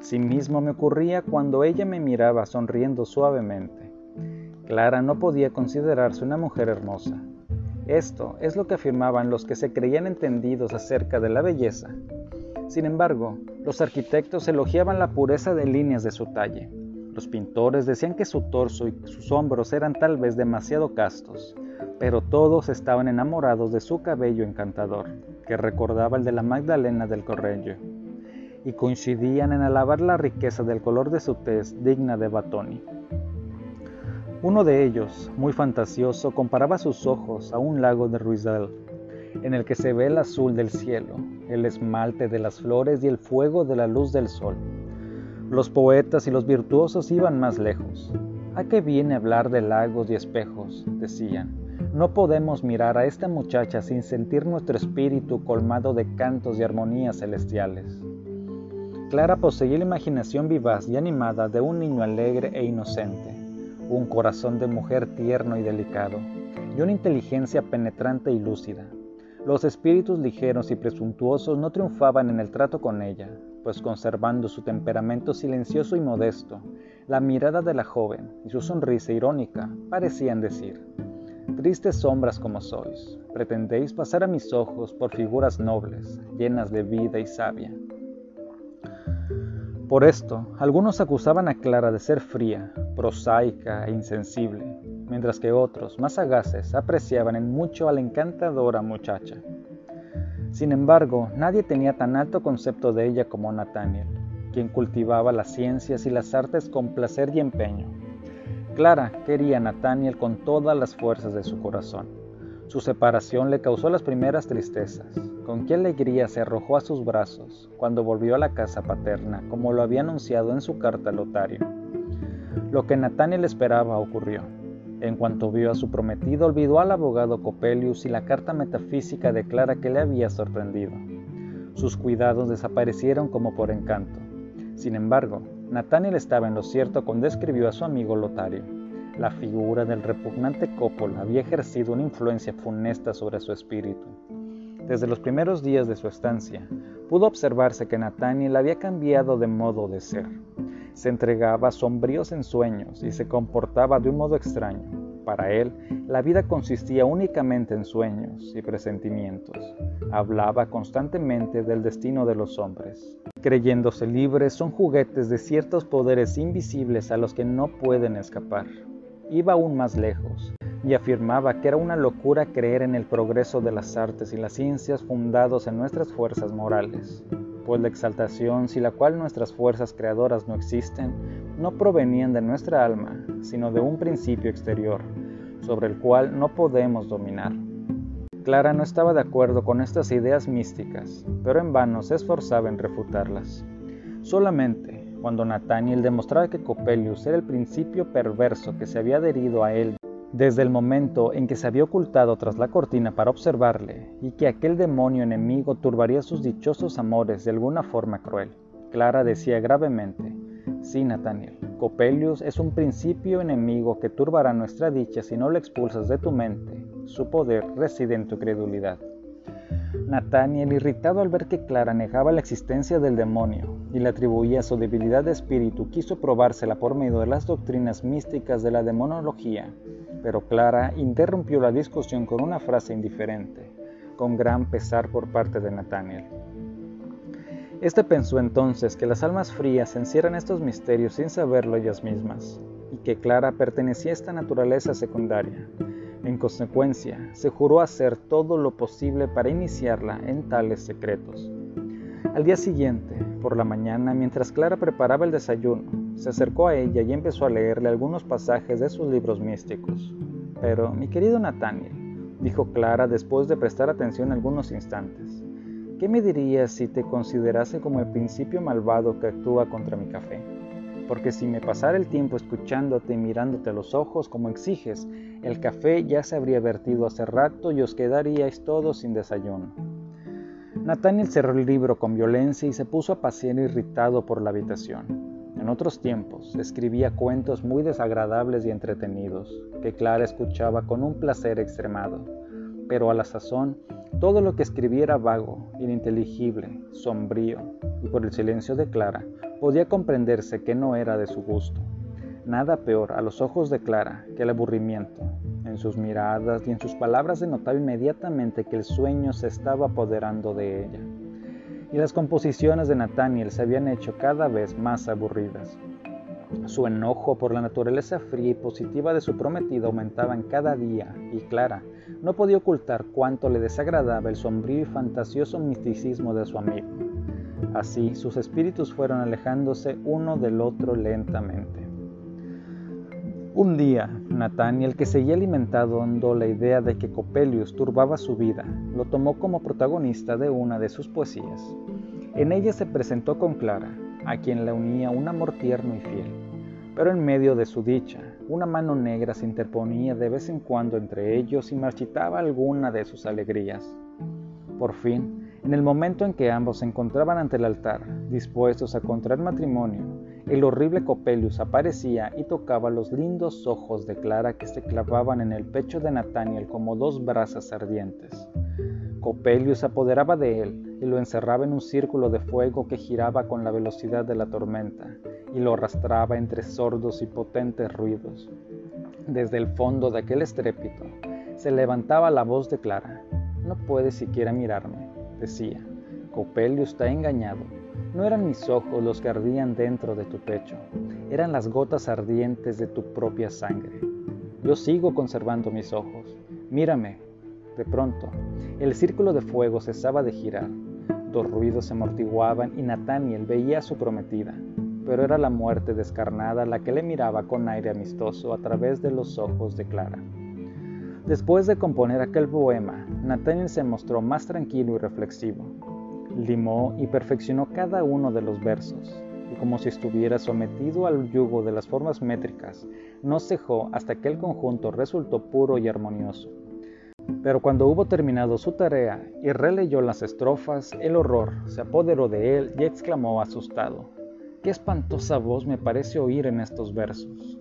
A: Sí mismo me ocurría cuando ella me miraba sonriendo suavemente. Clara no podía considerarse una mujer hermosa. Esto es lo que afirmaban los que se creían entendidos acerca de la belleza. Sin embargo, los arquitectos elogiaban la pureza de líneas de su talle. Los pintores decían que su torso y sus hombros eran tal vez demasiado castos, pero todos estaban enamorados de su cabello encantador, que recordaba el de la Magdalena del Correggio, y coincidían en alabar la riqueza del color de su tez digna de Batoni. Uno de ellos, muy fantasioso, comparaba sus ojos a un lago de Ruizel, en el que se ve el azul del cielo, el esmalte de las flores y el fuego de la luz del sol. Los poetas y los virtuosos iban más lejos. ¿A qué viene hablar de lagos y espejos? decían. No podemos mirar a esta muchacha sin sentir nuestro espíritu colmado de cantos y armonías celestiales. Clara poseía la imaginación vivaz y animada de un niño alegre e inocente un corazón de mujer tierno y delicado, y una inteligencia penetrante y lúcida. Los espíritus ligeros y presuntuosos no triunfaban en el trato con ella, pues conservando su temperamento silencioso y modesto, la mirada de la joven y su sonrisa irónica parecían decir, Tristes sombras como sois, pretendéis pasar a mis ojos por figuras nobles, llenas de vida y sabia. Por esto, algunos acusaban a Clara de ser fría, prosaica e insensible, mientras que otros, más sagaces, apreciaban en mucho a la encantadora muchacha. Sin embargo, nadie tenía tan alto concepto de ella como Nathaniel, quien cultivaba las ciencias y las artes con placer y empeño. Clara quería a Nathaniel con todas las fuerzas de su corazón. Su separación le causó las primeras tristezas. Con qué alegría se arrojó a sus brazos cuando volvió a la casa paterna, como lo había anunciado en su carta a Lotario. Lo que Nathaniel esperaba ocurrió. En cuanto vio a su prometido, olvidó al abogado Copelius y la carta metafísica de Clara que le había sorprendido. Sus cuidados desaparecieron como por encanto. Sin embargo, Nathaniel estaba en lo cierto cuando escribió a su amigo Lotario. La figura del repugnante Coppola había ejercido una influencia funesta sobre su espíritu. Desde los primeros días de su estancia, pudo observarse que Nathaniel había cambiado de modo de ser. Se entregaba a sombríos ensueños y se comportaba de un modo extraño. Para él, la vida consistía únicamente en sueños y presentimientos. Hablaba constantemente del destino de los hombres. Creyéndose libres, son juguetes de ciertos poderes invisibles a los que no pueden escapar. Iba aún más lejos y afirmaba que era una locura creer en el progreso de las artes y las ciencias fundados en nuestras fuerzas morales, pues la exaltación sin la cual nuestras fuerzas creadoras no existen, no provenían de nuestra alma, sino de un principio exterior, sobre el cual no podemos dominar. Clara no estaba de acuerdo con estas ideas místicas, pero en vano se esforzaba en refutarlas. Solamente cuando Nathaniel demostraba que Coppelius era el principio perverso que se había adherido a él desde el momento en que se había ocultado tras la cortina para observarle, y que aquel demonio enemigo turbaría sus dichosos amores de alguna forma cruel. Clara decía gravemente, sí, Nathaniel, Copelius es un principio enemigo que turbará nuestra dicha si no lo expulsas de tu mente. Su poder reside en tu credulidad. Nathaniel, irritado al ver que Clara negaba la existencia del demonio y le atribuía su debilidad de espíritu, quiso probársela por medio de las doctrinas místicas de la demonología, pero Clara interrumpió la discusión con una frase indiferente, con gran pesar por parte de Nathaniel. Este pensó entonces que las almas frías encierran estos misterios sin saberlo ellas mismas, y que Clara pertenecía a esta naturaleza secundaria, en consecuencia, se juró hacer todo lo posible para iniciarla en tales secretos. Al día siguiente, por la mañana, mientras Clara preparaba el desayuno, se acercó a ella y empezó a leerle algunos pasajes de sus libros místicos. Pero, mi querido Nathaniel, dijo Clara después de prestar atención algunos instantes, ¿qué me dirías si te considerase como el principio malvado que actúa contra mi café? Porque si me pasara el tiempo escuchándote y mirándote a los ojos como exiges, el café ya se habría vertido hace rato y os quedaríais todos sin desayuno. Nathaniel cerró el libro con violencia y se puso a pasear irritado por la habitación. En otros tiempos escribía cuentos muy desagradables y entretenidos, que Clara escuchaba con un placer extremado, pero a la sazón todo lo que escribía era vago, ininteligible, sombrío, y por el silencio de Clara podía comprenderse que no era de su gusto. Nada peor a los ojos de Clara que el aburrimiento. En sus miradas y en sus palabras denotaba inmediatamente que el sueño se estaba apoderando de ella. Y las composiciones de Nathaniel se habían hecho cada vez más aburridas. Su enojo por la naturaleza fría y positiva de su prometida aumentaba en cada día, y Clara no podía ocultar cuánto le desagradaba el sombrío y fantasioso misticismo de su amigo. Así sus espíritus fueron alejándose uno del otro lentamente. Un día, Nathaniel, que seguía alimentando la idea de que Copelius turbaba su vida, lo tomó como protagonista de una de sus poesías. En ella se presentó con Clara, a quien le unía un amor tierno y fiel. Pero en medio de su dicha, una mano negra se interponía de vez en cuando entre ellos y marchitaba alguna de sus alegrías. Por fin, en el momento en que ambos se encontraban ante el altar, dispuestos a contraer matrimonio, el horrible Copelius aparecía y tocaba los lindos ojos de Clara que se clavaban en el pecho de Nathaniel como dos brasas ardientes. Copelius se apoderaba de él y lo encerraba en un círculo de fuego que giraba con la velocidad de la tormenta y lo arrastraba entre sordos y potentes ruidos. Desde el fondo de aquel estrépito se levantaba la voz de Clara. No puedes siquiera mirarme decía, Copelio está engañado. No eran mis ojos los que ardían dentro de tu pecho, eran las gotas ardientes de tu propia sangre. Yo sigo conservando mis ojos. Mírame. De pronto, el círculo de fuego cesaba de girar. Dos ruidos se amortiguaban y Nathaniel veía a su prometida, pero era la muerte descarnada la que le miraba con aire amistoso a través de los ojos de Clara. Después de componer aquel poema, Nathaniel se mostró más tranquilo y reflexivo. Limó y perfeccionó cada uno de los versos, y como si estuviera sometido al yugo de las formas métricas, no cejó hasta que el conjunto resultó puro y armonioso. Pero cuando hubo terminado su tarea y releyó las estrofas, el horror se apoderó de él y exclamó asustado, qué espantosa voz me parece oír en estos versos.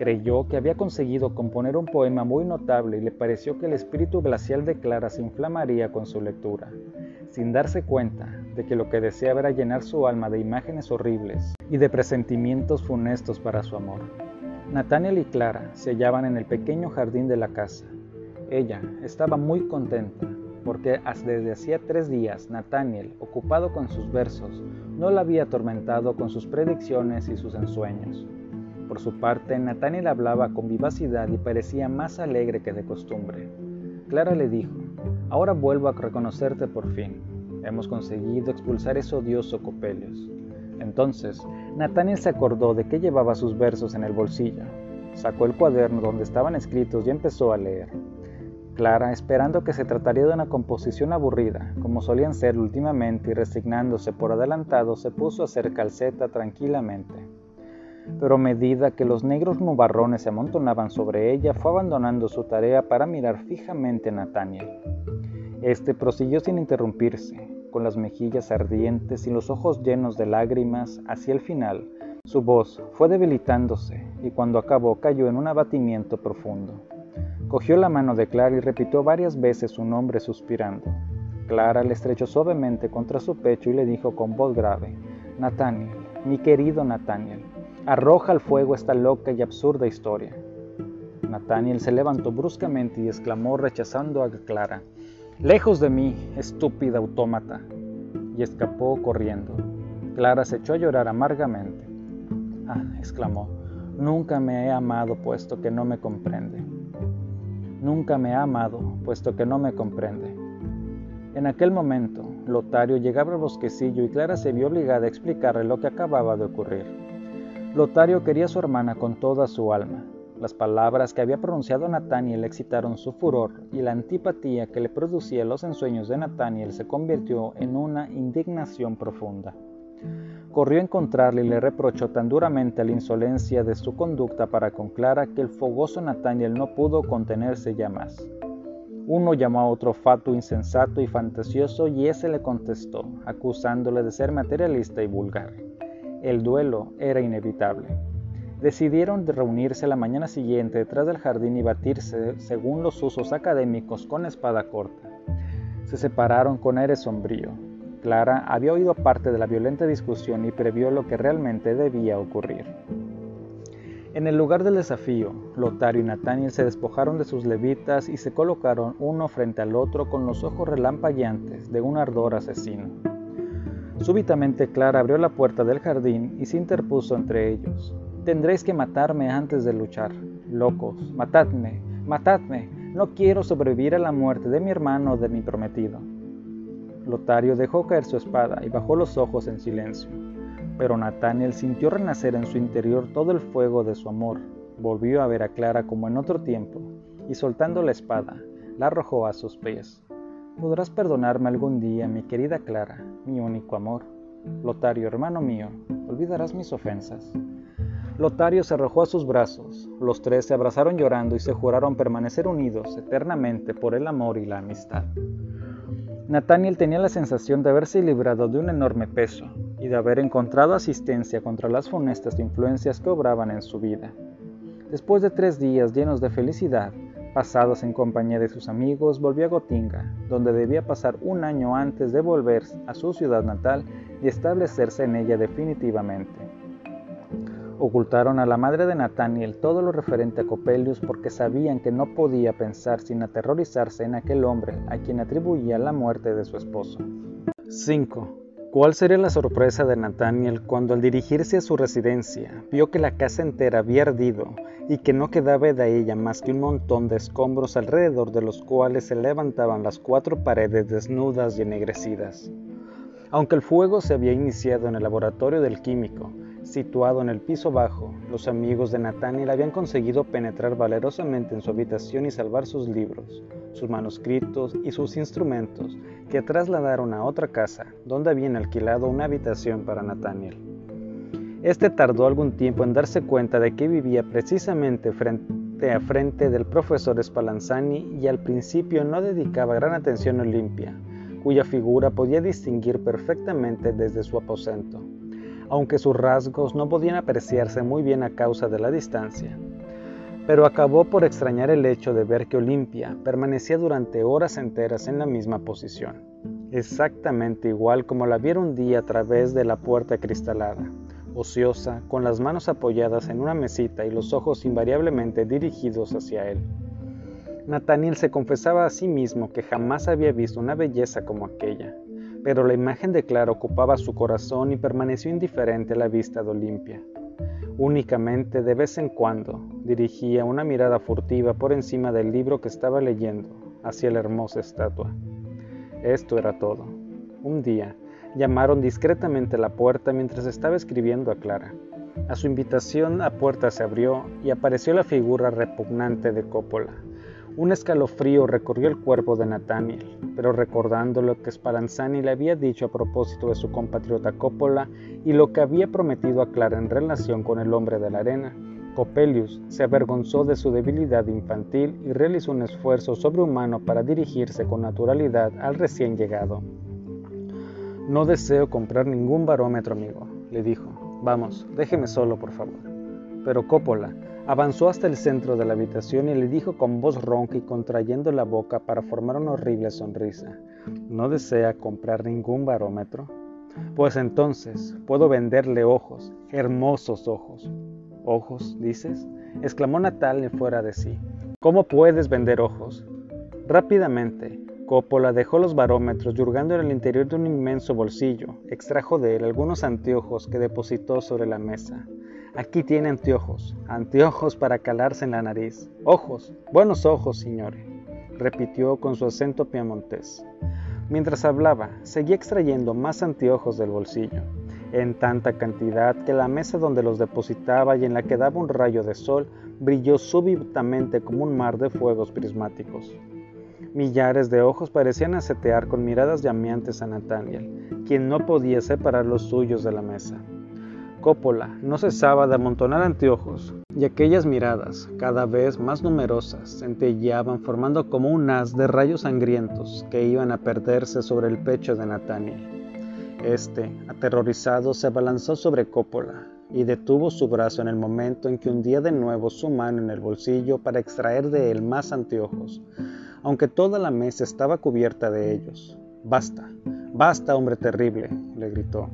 A: Creyó que había conseguido componer un poema muy notable y le pareció que el espíritu glacial de Clara se inflamaría con su lectura, sin darse cuenta de que lo que deseaba era llenar su alma de imágenes horribles y de presentimientos funestos para su amor. Nathaniel y Clara se hallaban en el pequeño jardín de la casa. Ella estaba muy contenta porque desde hacía tres días Nathaniel, ocupado con sus versos, no la había atormentado con sus predicciones y sus ensueños. Por su parte, Nathaniel hablaba con vivacidad y parecía más alegre que de costumbre. Clara le dijo, ahora vuelvo a reconocerte por fin. Hemos conseguido expulsar ese odioso Copelius. Entonces, Nathaniel se acordó de que llevaba sus versos en el bolsillo. Sacó el cuaderno donde estaban escritos y empezó a leer. Clara, esperando que se trataría de una composición aburrida, como solían ser últimamente, y resignándose por adelantado, se puso a hacer calceta tranquilamente pero a medida que los negros nubarrones se amontonaban sobre ella, fue abandonando su tarea para mirar fijamente a Nathaniel. Este prosiguió sin interrumpirse, con las mejillas ardientes y los ojos llenos de lágrimas, hacia el final. Su voz fue debilitándose y cuando acabó cayó en un abatimiento profundo. Cogió la mano de Clara y repitió varias veces su nombre suspirando. Clara le estrechó suavemente contra su pecho y le dijo con voz grave, Nathaniel, mi querido Nathaniel, Arroja al fuego esta loca y absurda historia. Nathaniel se levantó bruscamente y exclamó rechazando a Clara, Lejos de mí, estúpida autómata, y escapó corriendo. Clara se echó a llorar amargamente. Ah, exclamó, nunca me he amado puesto que no me comprende. Nunca me ha amado puesto que no me comprende. En aquel momento, Lotario llegaba al bosquecillo y Clara se vio obligada a explicarle lo que acababa de ocurrir. Lotario quería a su hermana con toda su alma. Las palabras que había pronunciado Nathaniel excitaron su furor y la antipatía que le producía los ensueños de Nathaniel se convirtió en una indignación profunda. Corrió a encontrarle y le reprochó tan duramente la insolencia de su conducta para con Clara que el fogoso Nathaniel no pudo contenerse ya más. Uno llamó a otro fatuo insensato y fantasioso y ese le contestó, acusándole de ser materialista y vulgar. El duelo era inevitable. Decidieron reunirse la mañana siguiente detrás del jardín y batirse según los usos académicos con espada corta. Se separaron con aire sombrío. Clara había oído parte de la violenta discusión y previó lo que realmente debía ocurrir. En el lugar del desafío, Lotario y Nathaniel se despojaron de sus levitas y se colocaron uno frente al otro con los ojos relampagueantes de un ardor asesino. Súbitamente Clara abrió la puerta del jardín y se interpuso entre ellos. Tendréis que matarme antes de luchar. Locos, matadme, matadme. No quiero sobrevivir a la muerte de mi hermano o de mi prometido. Lotario dejó caer su espada y bajó los ojos en silencio. Pero Nathaniel sintió renacer en su interior todo el fuego de su amor. Volvió a ver a Clara como en otro tiempo, y soltando la espada, la arrojó a sus pies. Podrás perdonarme algún día, mi querida Clara, mi único amor. Lotario, hermano mío, olvidarás mis ofensas. Lotario se arrojó a sus brazos. Los tres se abrazaron llorando y se juraron permanecer unidos eternamente por el amor y la amistad. Nathaniel tenía la sensación de haberse librado de un enorme peso y de haber encontrado asistencia contra las funestas influencias que obraban en su vida. Después de tres días llenos de felicidad, Pasados en compañía de sus amigos, volvió a Gotinga, donde debía pasar un año antes de volver a su ciudad natal y establecerse en ella definitivamente. Ocultaron a la madre de Nathaniel todo lo referente a Copelius porque sabían que no podía pensar sin aterrorizarse en aquel hombre a quien atribuía la muerte de su esposo. 5. ¿Cuál sería la sorpresa de Nathaniel cuando al dirigirse a su residencia vio que la casa entera había ardido y que no quedaba de ella más que un montón de escombros alrededor de los cuales se levantaban las cuatro paredes desnudas y ennegrecidas? Aunque el fuego se había iniciado en el laboratorio del químico, situado en el piso bajo, los amigos de Nathaniel habían conseguido penetrar valerosamente en su habitación y salvar sus libros, sus manuscritos y sus instrumentos, que trasladaron a otra casa, donde habían alquilado una habitación para Nathaniel. Este tardó algún tiempo en darse cuenta de que vivía precisamente frente a frente del profesor Spallanzani y al principio no dedicaba gran atención a Olimpia, cuya figura podía distinguir perfectamente desde su aposento. Aunque sus rasgos no podían apreciarse muy bien a causa de la distancia. Pero acabó por extrañar el hecho de ver que Olimpia permanecía durante horas enteras en la misma posición, exactamente igual como la viera un día a través de la puerta cristalada, ociosa, con las manos apoyadas en una mesita y los ojos invariablemente dirigidos hacia él. Nathaniel se confesaba a sí mismo que jamás había visto una belleza como aquella, pero la imagen de Clara ocupaba su corazón y permaneció indiferente a la vista de Olimpia. Únicamente de vez en cuando dirigía una mirada furtiva por encima del libro que estaba leyendo hacia la hermosa estatua. Esto era todo. Un día llamaron discretamente a la puerta mientras estaba escribiendo a Clara. A su invitación la puerta se abrió y apareció la figura repugnante de Coppola, un escalofrío recorrió el cuerpo de Nathaniel, pero recordando lo que Spallanzani le había dicho a propósito de su compatriota Coppola y lo que había prometido a Clara en relación con el hombre de la arena, Coppelius se avergonzó de su debilidad infantil y realizó un esfuerzo sobrehumano para dirigirse con naturalidad al recién llegado. No deseo comprar ningún barómetro, amigo, le dijo. Vamos, déjeme solo, por favor. Pero Coppola, Avanzó hasta el centro de la habitación y le dijo con voz ronca y contrayendo la boca para formar una horrible sonrisa, ¿no desea comprar ningún barómetro? Pues entonces puedo venderle ojos, hermosos ojos. ¿Ojos, dices? exclamó Natalia fuera de sí. ¿Cómo puedes vender ojos? Rápidamente, Coppola dejó los barómetros y hurgando en el interior de un inmenso bolsillo, extrajo de él algunos anteojos que depositó sobre la mesa. Aquí tiene anteojos, anteojos para calarse en la nariz. Ojos, buenos ojos, señores, repitió con su acento piamontés. Mientras hablaba, seguía extrayendo más anteojos del bolsillo, en tanta cantidad que la mesa donde los depositaba y en la que daba un rayo de sol brilló súbitamente como un mar de fuegos prismáticos. Millares de ojos parecían acetear con miradas llameantes a Nathaniel, quien no podía separar los suyos de la mesa. Coppola no cesaba de amontonar anteojos, y aquellas miradas, cada vez más numerosas, centelleaban formando como un haz de rayos sangrientos que iban a perderse sobre el pecho de Nathaniel. Este, aterrorizado, se abalanzó sobre Coppola y detuvo su brazo en el momento en que hundía de nuevo su mano en el bolsillo para extraer de él más anteojos, aunque toda la mesa estaba cubierta de ellos. Basta, basta, hombre terrible, le gritó.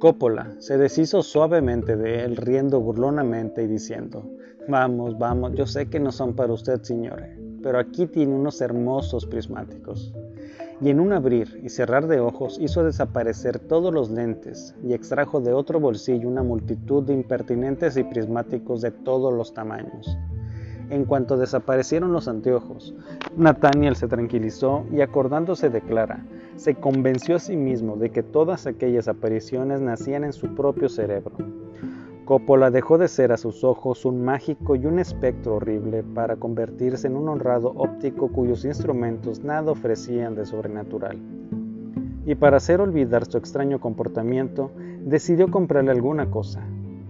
A: Coppola se deshizo suavemente de él, riendo burlonamente y diciendo, Vamos, vamos, yo sé que no son para usted, señores, pero aquí tiene unos hermosos prismáticos. Y en un abrir y cerrar de ojos hizo desaparecer todos los lentes y extrajo de otro bolsillo una multitud de impertinentes y prismáticos de todos los tamaños. En cuanto desaparecieron los anteojos, Nathaniel se tranquilizó y acordándose de Clara, se convenció a sí mismo de que todas aquellas apariciones nacían en su propio cerebro. Coppola dejó de ser a sus ojos un mágico y un espectro horrible para convertirse en un honrado óptico cuyos instrumentos nada ofrecían de sobrenatural. Y para hacer olvidar su extraño comportamiento, decidió comprarle alguna cosa.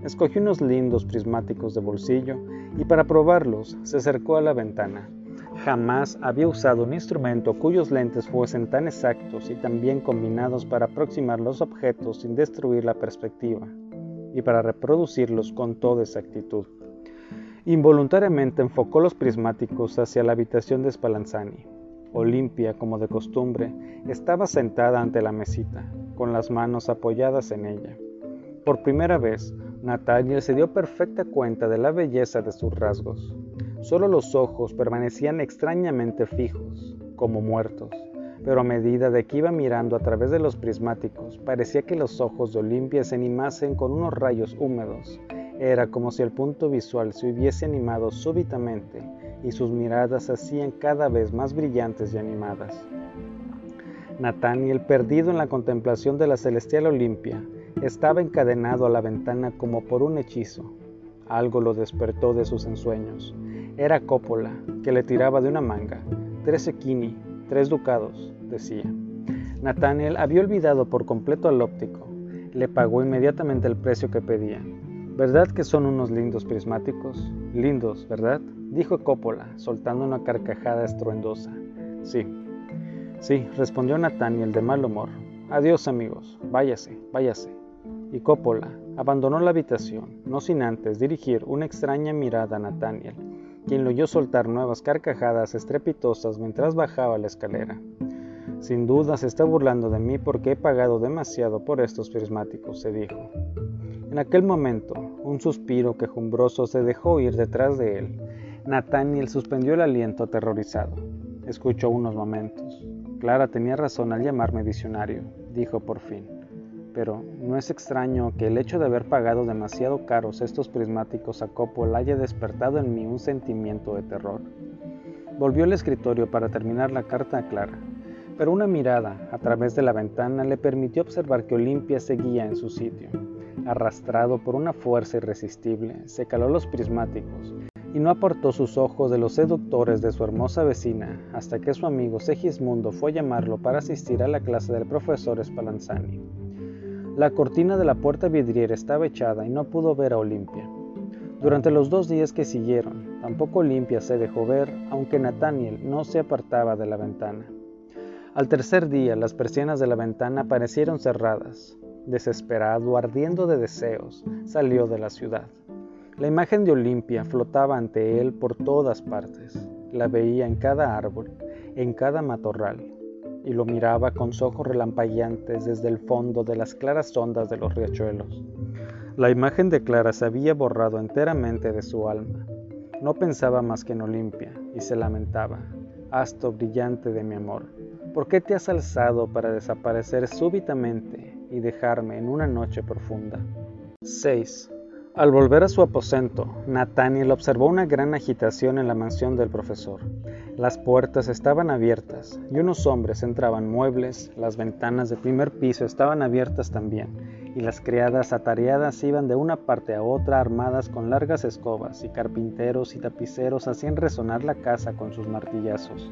A: Escogió unos lindos prismáticos de bolsillo y para probarlos se acercó a la ventana. Jamás había usado un instrumento cuyos lentes fuesen tan exactos y tan bien combinados para aproximar los objetos sin destruir la perspectiva y para reproducirlos con toda exactitud. Involuntariamente enfocó los prismáticos hacia la habitación de Spallanzani. Olimpia, como de costumbre, estaba sentada ante la mesita, con las manos apoyadas en ella. Por primera vez, Natalia se dio perfecta cuenta de la belleza de sus rasgos. Solo los ojos permanecían extrañamente fijos, como muertos, pero a medida de que iba mirando a través de los prismáticos, parecía que los ojos de Olimpia se animasen con unos rayos húmedos. Era como si el punto visual se hubiese animado súbitamente y sus miradas se hacían cada vez más brillantes y animadas. Nathaniel, perdido en la contemplación de la celestial Olimpia, estaba encadenado a la ventana como por un hechizo. Algo lo despertó de sus ensueños. Era Coppola, que le tiraba de una manga. Tres equini, tres ducados, decía. Nathaniel había olvidado por completo al óptico. Le pagó inmediatamente el precio que pedía. ¿Verdad que son unos lindos prismáticos? Lindos, ¿verdad? dijo Coppola, soltando una carcajada estruendosa. Sí, sí, respondió Nathaniel de mal humor. Adiós amigos, váyase, váyase. Y Coppola abandonó la habitación, no sin antes dirigir una extraña mirada a Nathaniel, quien lo oyó soltar nuevas carcajadas estrepitosas mientras bajaba la escalera. Sin duda se está burlando de mí porque he pagado demasiado por estos prismáticos, se dijo. En aquel momento, un suspiro quejumbroso se dejó ir detrás de él. Nathaniel suspendió el aliento aterrorizado. Escuchó unos momentos. Clara tenía razón al llamarme visionario, dijo por fin. Pero no es extraño que el hecho de haber pagado demasiado caros estos prismáticos a Coppola haya despertado en mí un sentimiento de terror. Volvió al escritorio para terminar la carta a Clara, pero una mirada a través de la ventana le permitió observar que Olimpia seguía en su sitio. Arrastrado por una fuerza irresistible, se caló los prismáticos y no apartó sus ojos de los seductores de su hermosa vecina hasta que su amigo Segismundo fue a llamarlo para asistir a la clase del profesor Spallanzani. La cortina de la puerta vidriera estaba echada y no pudo ver a Olimpia. Durante los dos días que siguieron, tampoco Olimpia se dejó ver, aunque Nathaniel no se apartaba de la ventana. Al tercer día, las persianas de la ventana parecieron cerradas. Desesperado, ardiendo de deseos, salió de la ciudad. La imagen de Olimpia flotaba ante él por todas partes. La veía en cada árbol, en cada matorral, y lo miraba con ojos relampagueantes desde el fondo de las claras ondas de los riachuelos. La imagen de Clara se había borrado enteramente de su alma. No pensaba más que en Olimpia y se lamentaba. Asto brillante de mi amor, ¿por qué te has alzado para desaparecer súbitamente y dejarme en una noche profunda? 6. Al volver a su aposento, Nathaniel observó una gran agitación en la mansión del profesor. Las puertas estaban abiertas y unos hombres entraban muebles, las ventanas del primer piso estaban abiertas también, y las criadas atareadas iban de una parte a otra armadas con largas escobas, y carpinteros y tapiceros hacían resonar la casa con sus martillazos.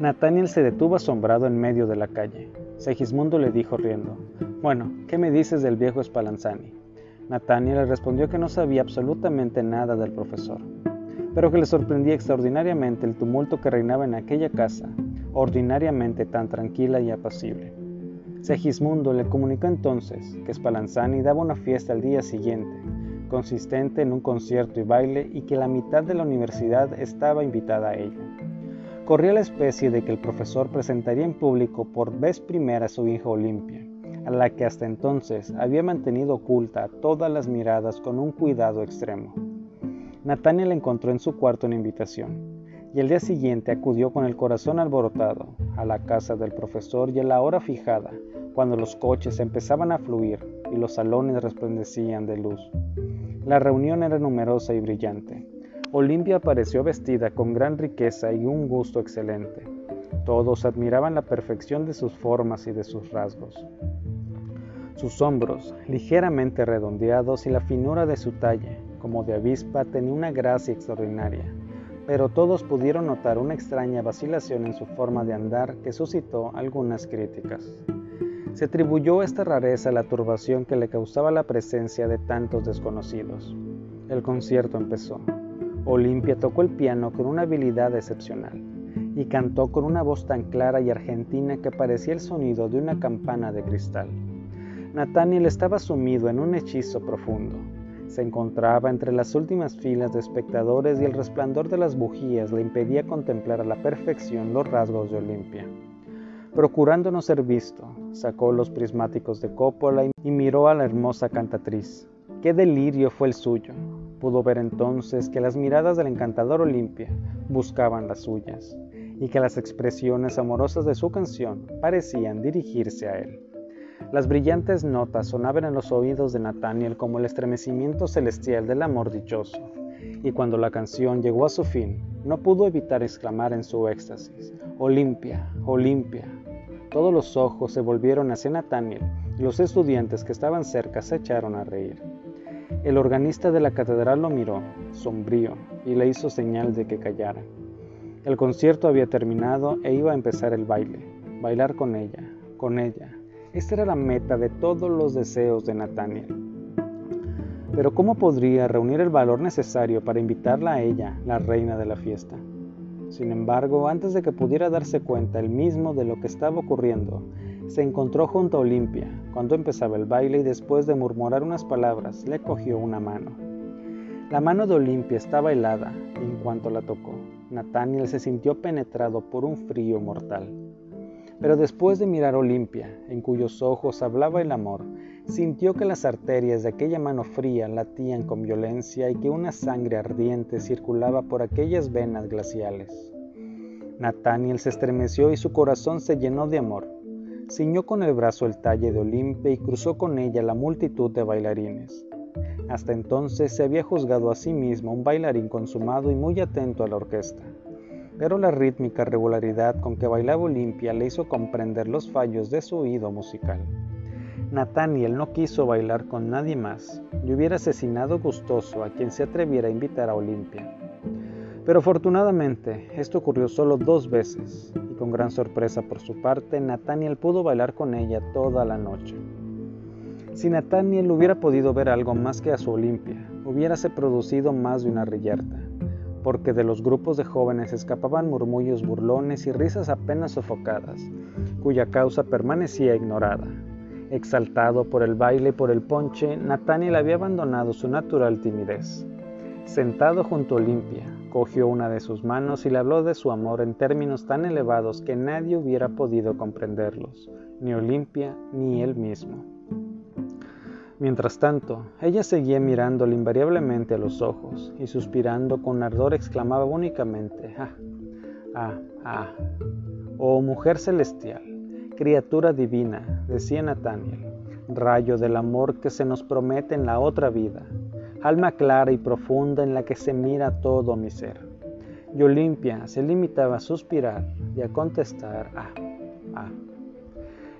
A: Nathaniel se detuvo asombrado en medio de la calle. Segismundo le dijo riendo, Bueno, ¿qué me dices del viejo Spallanzani? Nathaniel le respondió que no sabía absolutamente nada del profesor, pero que le sorprendía extraordinariamente el tumulto que reinaba en aquella casa, ordinariamente tan tranquila y apacible. Segismundo le comunicó entonces que Spallanzani daba una fiesta al día siguiente, consistente en un concierto y baile, y que la mitad de la universidad estaba invitada a ella. Corría la especie de que el profesor presentaría en público por vez primera a su hija Olimpia, a la que hasta entonces había mantenido oculta todas las miradas con un cuidado extremo. Nathaniel encontró en su cuarto una invitación, y el día siguiente acudió con el corazón alborotado a la casa del profesor y a la hora fijada, cuando los coches empezaban a fluir y los salones resplandecían de luz. La reunión era numerosa y brillante. Olimpia apareció vestida con gran riqueza y un gusto excelente. Todos admiraban la perfección de sus formas y de sus rasgos sus hombros, ligeramente redondeados, y la finura de su talle, como de avispa, tenía una gracia extraordinaria, pero todos pudieron notar una extraña vacilación en su forma de andar que suscitó algunas críticas. Se atribuyó esta rareza a la turbación que le causaba la presencia de tantos desconocidos. El concierto empezó. Olimpia tocó el piano con una habilidad excepcional y cantó con una voz tan clara y argentina que parecía el sonido de una campana de cristal. Nathaniel estaba sumido en un hechizo profundo. Se encontraba entre las últimas filas de espectadores y el resplandor de las bujías le impedía contemplar a la perfección los rasgos de Olimpia. Procurando no ser visto, sacó los prismáticos de Coppola y miró a la hermosa cantatriz. ¡Qué delirio fue el suyo! Pudo ver entonces que las miradas del encantador Olimpia buscaban las suyas y que las expresiones amorosas de su canción parecían dirigirse a él. Las brillantes notas sonaban en los oídos de Nathaniel como el estremecimiento celestial del amor dichoso, y cuando la canción llegó a su fin, no pudo evitar exclamar en su éxtasis, Olimpia, Olimpia. Todos los ojos se volvieron hacia Nathaniel y los estudiantes que estaban cerca se echaron a reír. El organista de la catedral lo miró, sombrío, y le hizo señal de que callara. El concierto había terminado e iba a empezar el baile, bailar con ella, con ella, esta era la meta de todos los deseos de Nathaniel. Pero ¿cómo podría reunir el valor necesario para invitarla a ella, la reina de la fiesta? Sin embargo, antes de que pudiera darse cuenta él mismo de lo que estaba ocurriendo, Se encontró junto a Olimpia cuando empezaba el baile y después de murmurar unas palabras le cogió una mano. La mano de Olimpia estaba helada y en cuanto la tocó, Nathaniel se sintió penetrado por un frío mortal. Pero después de mirar Olimpia, en cuyos ojos hablaba el amor, sintió que las arterias de aquella mano fría latían con violencia y que una sangre ardiente circulaba por aquellas venas glaciales. Nathaniel se estremeció y su corazón se llenó de amor. Ciñó con el brazo el talle de Olimpia y cruzó con ella la multitud de bailarines. Hasta entonces se había juzgado a sí mismo un bailarín consumado y muy atento a la orquesta. Pero la rítmica regularidad con que bailaba Olimpia le hizo comprender los fallos de su oído musical. Nathaniel no quiso bailar con nadie más y hubiera asesinado gustoso a quien se atreviera a invitar a Olimpia. Pero afortunadamente esto ocurrió solo dos veces y con gran sorpresa por su parte Nathaniel pudo bailar con ella toda la noche. Si Nathaniel hubiera podido ver algo más que a su Olimpia, hubiérase producido más de una riyerta, porque de los grupos de jóvenes escapaban murmullos burlones y risas apenas sofocadas, cuya causa permanecía ignorada. Exaltado por el baile y por el ponche, Nathaniel había abandonado su natural timidez. Sentado junto a Olimpia, cogió una de sus manos y le habló de su amor en términos tan elevados que nadie hubiera podido comprenderlos, ni Olimpia ni él mismo. Mientras tanto, ella seguía mirándole invariablemente a los ojos y suspirando con ardor exclamaba únicamente, ah, ah, ah, oh mujer celestial, criatura divina, decía Nathaniel, rayo del amor que se nos promete en la otra vida, alma clara y profunda en la que se mira todo mi ser. Y Olimpia se limitaba a suspirar y a contestar ah, ah.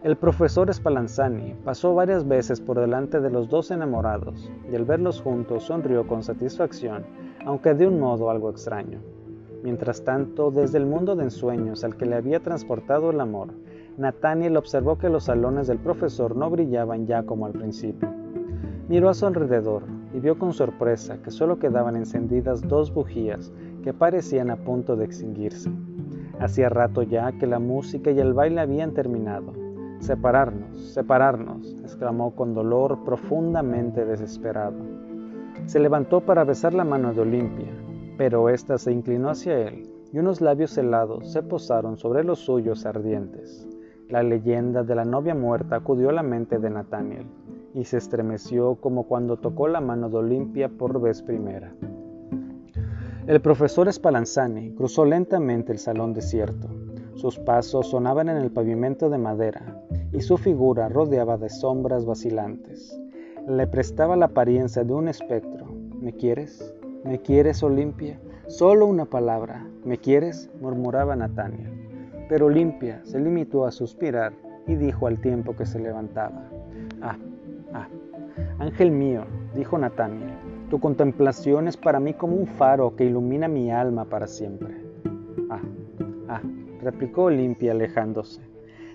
A: El profesor Spallanzani pasó varias veces por delante de los dos enamorados y al verlos juntos sonrió con satisfacción, aunque de un modo algo extraño. Mientras tanto, desde el mundo de ensueños al que le había transportado el amor, Nathaniel observó que los salones del profesor no brillaban ya como al principio. Miró a su alrededor y vio con sorpresa que solo quedaban encendidas dos bujías que parecían a punto de extinguirse. Hacía rato ya que la música y el baile habían terminado. Separarnos, separarnos, exclamó con dolor profundamente desesperado. Se levantó para besar la mano de Olimpia, pero ésta se inclinó hacia él y unos labios helados se posaron sobre los suyos ardientes. La leyenda de la novia muerta acudió a la mente de Nathaniel y se estremeció como cuando tocó la mano de Olimpia por vez primera. El profesor Spallanzani cruzó lentamente el salón desierto. Sus pasos sonaban en el pavimento de madera y su figura rodeaba de sombras vacilantes. Le prestaba la apariencia de un espectro. ¿Me quieres? ¿Me quieres, Olimpia? Solo una palabra. ¿Me quieres? murmuraba Nathaniel. Pero Olimpia se limitó a suspirar y dijo al tiempo que se levantaba. Ah, ah, ángel mío, dijo Nathaniel, tu contemplación es para mí como un faro que ilumina mi alma para siempre. Ah, ah, replicó Olimpia alejándose.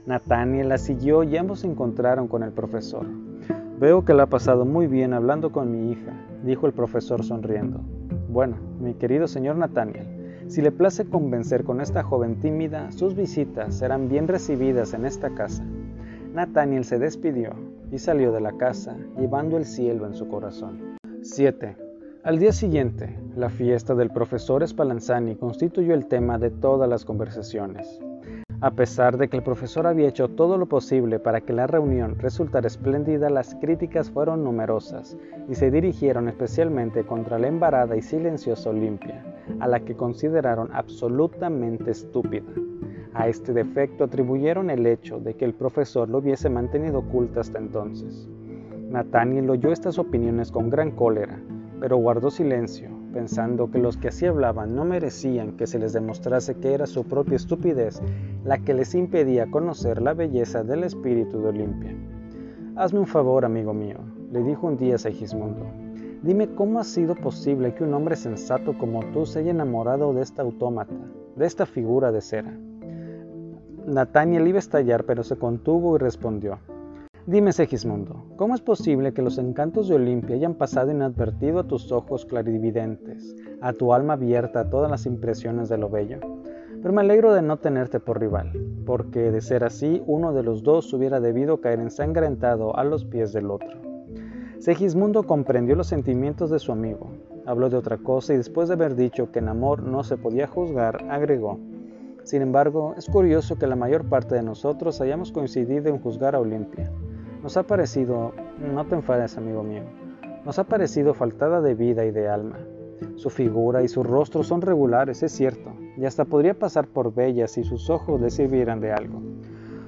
A: Nathaniel la siguió y ambos se encontraron con el profesor. Veo que la ha pasado muy bien hablando con mi hija, dijo el profesor sonriendo. Bueno, mi querido señor Nathaniel, si le place convencer con esta joven tímida, sus visitas serán bien recibidas en esta casa. Nathaniel se despidió y salió de la casa, llevando el cielo en su corazón. 7. Al día siguiente, la fiesta del profesor Spallanzani constituyó el tema de todas las conversaciones. A pesar de que el profesor había hecho todo lo posible para que la reunión resultara espléndida, las críticas fueron numerosas y se dirigieron especialmente contra la embarada y silenciosa Olimpia, a la que consideraron absolutamente estúpida. A este defecto atribuyeron el hecho de que el profesor lo hubiese mantenido oculta hasta entonces. Nathaniel oyó estas opiniones con gran cólera, pero guardó silencio pensando que los que así hablaban no merecían que se les demostrase que era su propia estupidez la que les impedía conocer la belleza del espíritu de Olimpia. Hazme un favor, amigo mío, le dijo un día Segismundo. Dime cómo ha sido posible que un hombre sensato como tú se haya enamorado de esta autómata, de esta figura de cera. Nathaniel iba a estallar, pero se contuvo y respondió. Dime, Segismundo, ¿cómo es posible que los encantos de Olimpia hayan pasado inadvertido a tus ojos clarividentes, a tu alma abierta a todas las impresiones de lo bello? Pero me alegro de no tenerte por rival, porque de ser así, uno de los dos hubiera debido caer ensangrentado a los pies del otro. Segismundo comprendió los sentimientos de su amigo, habló de otra cosa y después de haber dicho que en amor no se podía juzgar, agregó, sin embargo, es curioso que la mayor parte de nosotros hayamos coincidido en juzgar a Olimpia. Nos ha parecido, no te enfades amigo mío, nos ha parecido faltada de vida y de alma. Su figura y su rostro son regulares, es cierto, y hasta podría pasar por bella si sus ojos le sirvieran de algo.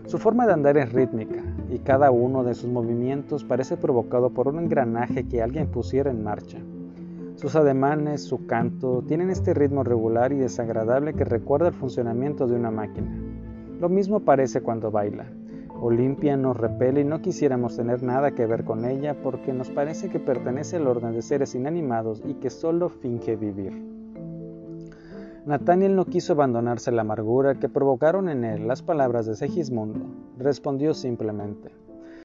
A: Su forma de andar es rítmica, y cada uno de sus movimientos parece provocado por un engranaje que alguien pusiera en marcha. Sus ademanes, su canto, tienen este ritmo regular y desagradable que recuerda el funcionamiento de una máquina. Lo mismo parece cuando baila. Olimpia nos repele y no quisiéramos tener nada que ver con ella porque nos parece que pertenece al orden de seres inanimados y que solo finge vivir. Nathaniel no quiso abandonarse la amargura que provocaron en él las palabras de Segismundo. Respondió simplemente,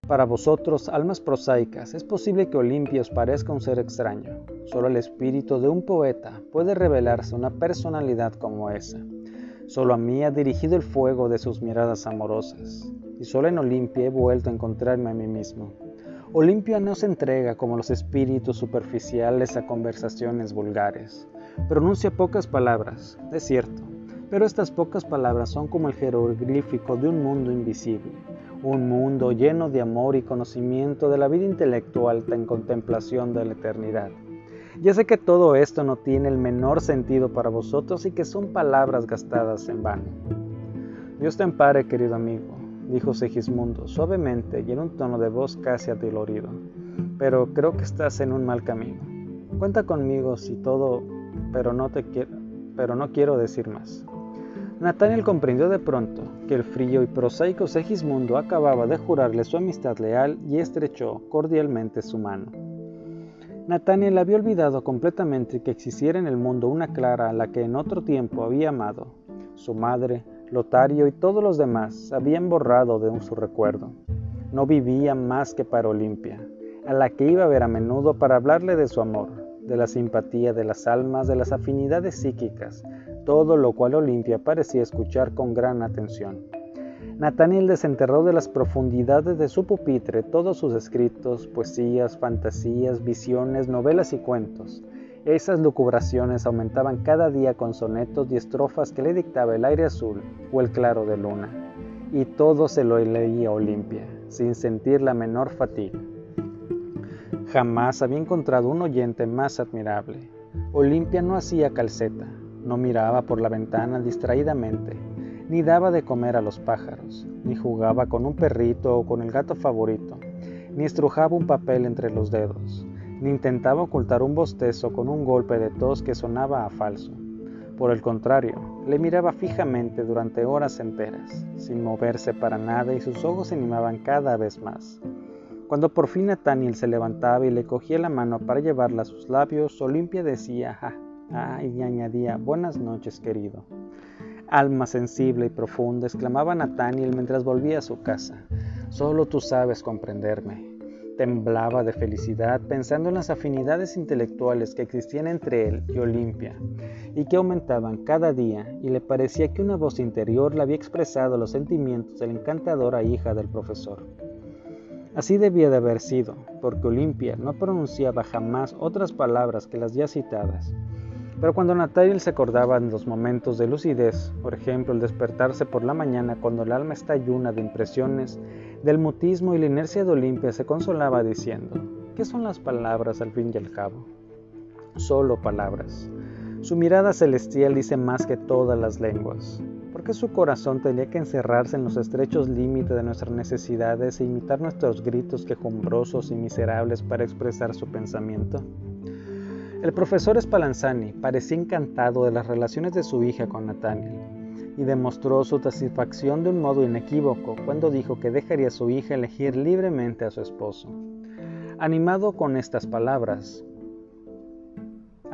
A: para vosotros, almas prosaicas, es posible que Olimpia os parezca un ser extraño. Solo el espíritu de un poeta puede revelarse una personalidad como esa. Solo a mí ha dirigido el fuego de sus miradas amorosas, y solo en Olimpia he vuelto a encontrarme a mí mismo. Olimpia no se entrega como los espíritus superficiales a conversaciones vulgares. Pronuncia pocas palabras, es cierto, pero estas pocas palabras son como el jeroglífico de un mundo invisible un mundo lleno de amor y conocimiento de la vida intelectual en contemplación de la eternidad. Ya sé que todo esto no tiene el menor sentido para vosotros y que son palabras gastadas en vano. Dios te ampare, querido amigo, dijo Segismundo suavemente y en un tono de voz casi adolorido, pero creo que estás en un mal camino. Cuenta conmigo si todo, pero no te quiero, pero no quiero decir más. Nathaniel comprendió de pronto que el frío y prosaico Segismundo acababa de jurarle su amistad leal y estrechó cordialmente su mano. Nathaniel había olvidado completamente que existiera en el mundo una Clara a la que en otro tiempo había amado. Su madre, Lotario y todos los demás habían borrado de su recuerdo. No vivía más que para Olimpia, a la que iba a ver a menudo para hablarle de su amor, de la simpatía de las almas, de las afinidades psíquicas, todo lo cual Olimpia parecía escuchar con gran atención. Nathaniel desenterró de las profundidades de su pupitre todos sus escritos, poesías, fantasías, visiones, novelas y cuentos. Esas lucubraciones aumentaban cada día con sonetos y estrofas que le dictaba el aire azul o el claro de luna. Y todo se lo leía Olimpia, sin sentir la menor fatiga. Jamás había encontrado un oyente más admirable. Olimpia no hacía calceta, no miraba por la ventana distraídamente, ni daba de comer a los pájaros, ni jugaba con un perrito o con el gato favorito, ni estrujaba un papel entre los dedos, intentaba ocultar un bostezo con un golpe de tos que sonaba a falso. Por el contrario, le miraba fijamente durante horas enteras, sin moverse para nada y sus ojos se animaban cada vez más. Cuando por fin Nathaniel se levantaba y le cogía la mano para llevarla a sus labios, Olimpia decía, ja, Ah, y añadía, buenas noches, querido. Alma sensible y profunda, exclamaba Nathaniel mientras volvía a su casa. Solo tú sabes comprenderme. Temblaba de felicidad pensando en las afinidades intelectuales que existían entre él y Olimpia y que aumentaban cada día y le parecía que una voz interior le había expresado los sentimientos de la encantadora hija del profesor. Así debía de haber sido, porque Olimpia no pronunciaba jamás otras palabras que las ya citadas pero cuando Nathaniel se acordaba en los momentos de lucidez, por ejemplo el despertarse por la mañana cuando el alma está llena de impresiones, del mutismo y la inercia de Olimpia, se consolaba diciendo, ¿qué son las palabras al fin y al cabo? Solo palabras. Su mirada celestial dice más que todas las lenguas. ¿Por qué su corazón tenía que encerrarse en los estrechos límites de nuestras necesidades e imitar nuestros gritos quejumbrosos y miserables para expresar su pensamiento? El profesor Spallanzani parecía encantado de las relaciones de su hija con Nathaniel y demostró su satisfacción de un modo inequívoco cuando dijo que dejaría a su hija elegir libremente a su esposo. Animado con estas palabras,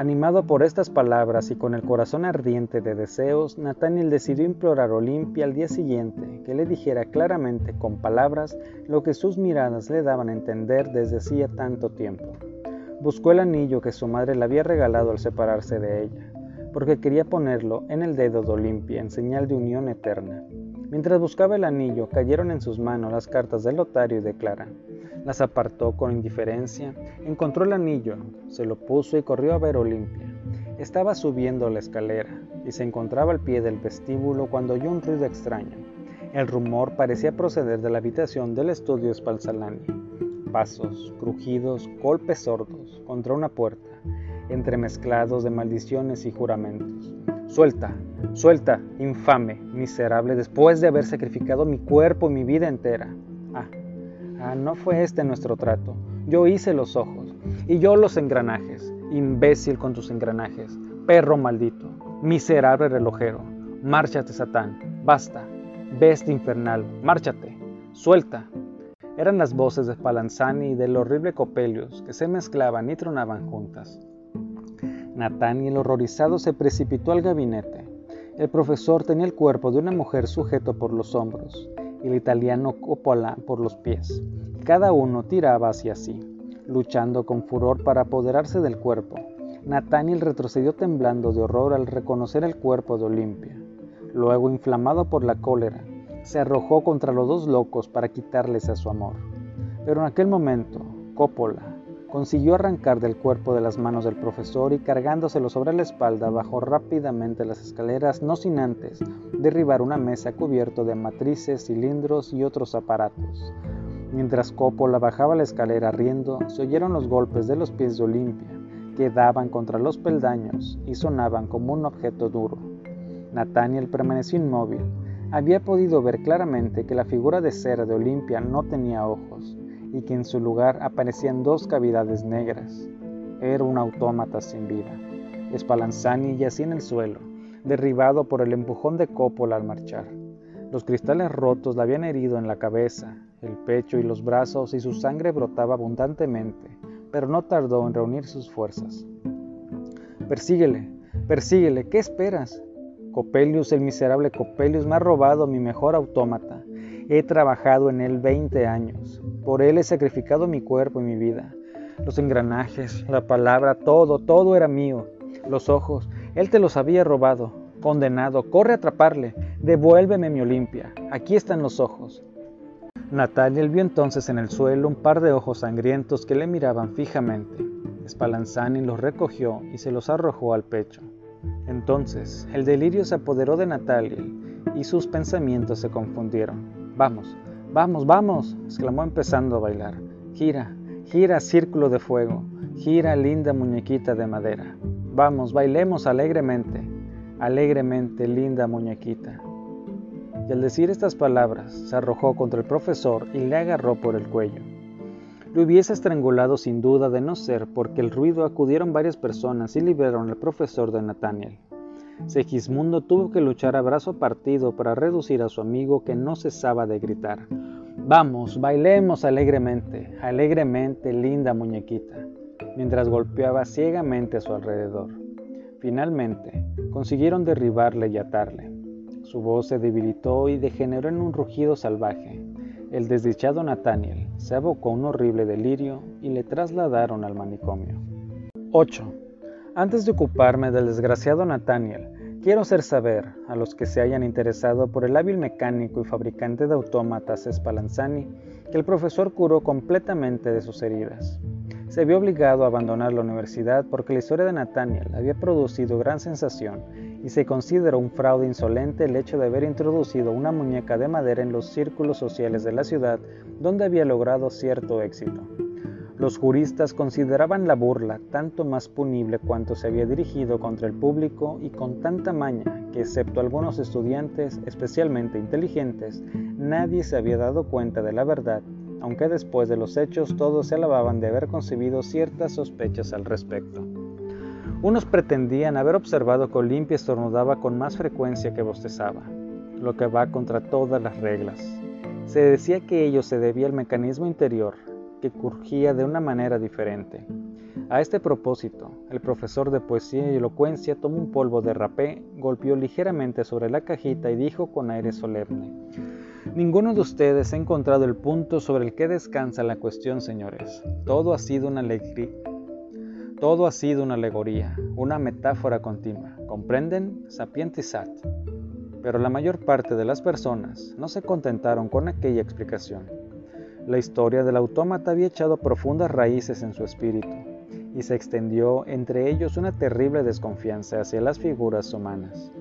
A: Animado por estas palabras y con el corazón ardiente de deseos, Nathaniel decidió implorar a Olimpia al día siguiente que le dijera claramente con palabras lo que sus miradas le daban a entender desde hacía tanto tiempo. Buscó el anillo que su madre le había regalado al separarse de ella. Porque quería ponerlo en el dedo de Olimpia en señal de unión eterna. Mientras buscaba el anillo, cayeron en sus manos las cartas de Lotario y de Clara. Las apartó con indiferencia, encontró el anillo, se lo puso y corrió a ver Olimpia. Estaba subiendo la escalera y se encontraba al pie del vestíbulo cuando oyó un ruido extraño. El rumor parecía proceder de la habitación del estudio Spalzalani. Pasos, crujidos, golpes sordos contra una puerta, entremezclados de maldiciones y juramentos. Suelta, suelta, infame, miserable, después de haber sacrificado mi cuerpo y mi vida entera. Ah, ah, no fue este nuestro trato. Yo hice los ojos y yo los engranajes. Imbécil con tus engranajes, perro maldito, miserable relojero. Márchate, Satán, basta, bestia infernal, márchate, suelta. Eran las voces de Spalanzani y del horrible Copelius que se mezclaban y tronaban juntas. Nathaniel, horrorizado, se precipitó al gabinete. El profesor tenía el cuerpo de una mujer sujeto por los hombros y el italiano Coppola por los pies. Cada uno tiraba hacia sí, luchando con furor para apoderarse del cuerpo. Nathaniel retrocedió temblando de horror al reconocer el cuerpo de Olimpia. Luego, inflamado por la cólera, se arrojó contra los dos locos para quitarles a su amor. Pero en aquel momento, Coppola consiguió arrancar del cuerpo de las manos del profesor y cargándoselo sobre la espalda bajó rápidamente las escaleras, no sin antes derribar una mesa cubierta de matrices, cilindros y otros aparatos. Mientras Coppola bajaba la escalera riendo, se oyeron los golpes de los pies de Olimpia, que daban contra los peldaños y sonaban como un objeto duro. Nathaniel permaneció inmóvil. Había podido ver claramente que la figura de cera de Olimpia no tenía ojos y que en su lugar aparecían dos cavidades negras. Era un autómata sin vida. Spallanzani yacía en el suelo, derribado por el empujón de Coppola al marchar. Los cristales rotos le habían herido en la cabeza, el pecho y los brazos y su sangre brotaba abundantemente, pero no tardó en reunir sus fuerzas. Persíguele, persíguele, ¿qué esperas? Copelius, el miserable Copelius, me ha robado mi mejor autómata. He trabajado en él 20 años. Por él he sacrificado mi cuerpo y mi vida. Los engranajes, la palabra, todo, todo era mío. Los ojos, él te los había robado. Condenado, corre a atraparle. Devuélveme mi Olimpia. Aquí están los ojos. Natalia vio entonces en el suelo un par de ojos sangrientos que le miraban fijamente. Spallanzani los recogió y se los arrojó al pecho. Entonces el delirio se apoderó de Natalia y sus pensamientos se confundieron. Vamos, vamos, vamos, exclamó empezando a bailar. Gira, gira círculo de fuego, gira linda muñequita de madera. Vamos, bailemos alegremente, alegremente linda muñequita. Y al decir estas palabras, se arrojó contra el profesor y le agarró por el cuello. Lo hubiese estrangulado sin duda de no ser porque el ruido acudieron varias personas y liberaron al profesor de Nathaniel. Segismundo tuvo que luchar a brazo partido para reducir a su amigo que no cesaba de gritar. Vamos, bailemos alegremente, alegremente, linda muñequita, mientras golpeaba ciegamente a su alrededor. Finalmente, consiguieron derribarle y atarle. Su voz se debilitó y degeneró en un rugido salvaje. El desdichado Nathaniel se abocó a un horrible delirio y le trasladaron al manicomio. 8. Antes de ocuparme del desgraciado Nathaniel, quiero hacer saber a los que se hayan interesado por el hábil mecánico y fabricante de autómatas Spallanzani que el profesor curó completamente de sus heridas. Se vio obligado a abandonar la universidad porque la historia de Nathaniel había producido gran sensación y se consideró un fraude insolente el hecho de haber introducido una muñeca de madera en los círculos sociales de la ciudad donde había logrado cierto éxito. Los juristas consideraban la burla tanto más punible cuanto se había dirigido contra el público y con tanta maña que, excepto algunos estudiantes especialmente inteligentes, nadie se había dado cuenta de la verdad, aunque después de los hechos todos se alababan de haber concebido ciertas sospechas al respecto. Unos pretendían haber observado que Olimpia estornudaba con más frecuencia que bostezaba, lo que va contra todas las reglas. Se decía que ello se debía al mecanismo interior, que curgía de una manera diferente. A este propósito, el profesor de poesía y elocuencia tomó un polvo de rapé, golpeó ligeramente sobre la cajita y dijo con aire solemne, Ninguno de ustedes ha encontrado el punto sobre el que descansa la cuestión, señores. Todo ha sido una alegría todo ha sido una alegoría, una metáfora continua, ¿comprenden? Sapientisat. Pero la mayor parte de las personas no se contentaron con aquella explicación. La historia del autómata había echado profundas raíces en su espíritu y se extendió entre ellos una terrible desconfianza hacia las figuras humanas.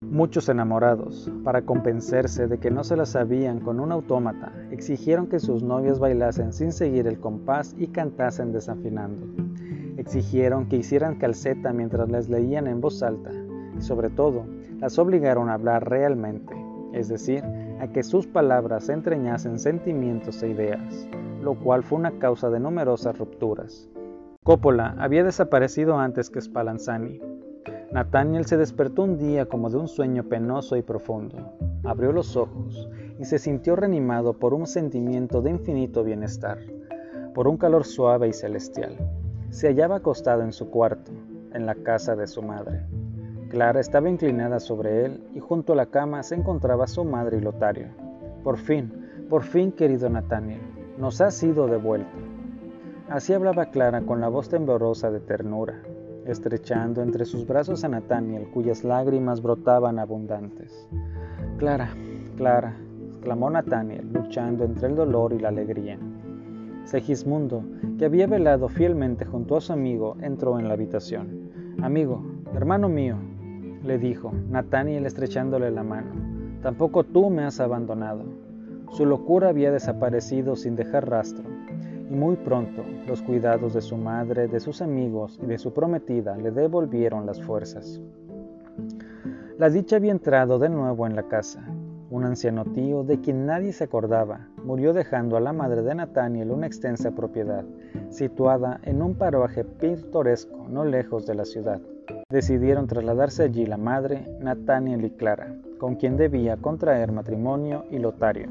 A: Muchos enamorados, para convencerse de que no se las sabían con un autómata, exigieron que sus novias bailasen sin seguir el compás y cantasen desafinando. Exigieron que hicieran calceta mientras les leían en voz alta y sobre todo las obligaron a hablar realmente, es decir, a que sus palabras entreñasen sentimientos e ideas, lo cual fue una causa de numerosas rupturas. Coppola había desaparecido antes que Spallanzani, Nathaniel se despertó un día como de un sueño penoso y profundo. Abrió los ojos y se sintió reanimado por un sentimiento de infinito bienestar, por un calor suave y celestial. Se hallaba acostado en su cuarto, en la casa de su madre. Clara estaba inclinada sobre él y junto a la cama se encontraba su madre y Lotario. Por fin, por fin, querido Nathaniel, nos has sido devuelto. Así hablaba Clara con la voz temblorosa de ternura, estrechando entre sus brazos a Nathaniel, cuyas lágrimas brotaban abundantes. Clara, Clara, exclamó Nathaniel, luchando entre el dolor y la alegría. Segismundo, que había velado fielmente junto a su amigo, entró en la habitación. Amigo, hermano mío, le dijo, Nathaniel estrechándole la mano, tampoco tú me has abandonado. Su locura había desaparecido sin dejar rastro y muy pronto los cuidados de su madre, de sus amigos y de su prometida le devolvieron las fuerzas. La dicha había entrado de nuevo en la casa. Un anciano tío, de quien nadie se acordaba, murió dejando a la madre de Nathaniel una extensa propiedad, situada en un paraje pintoresco no lejos de la ciudad. Decidieron trasladarse allí la madre, Nathaniel y Clara, con quien debía contraer matrimonio y lotario.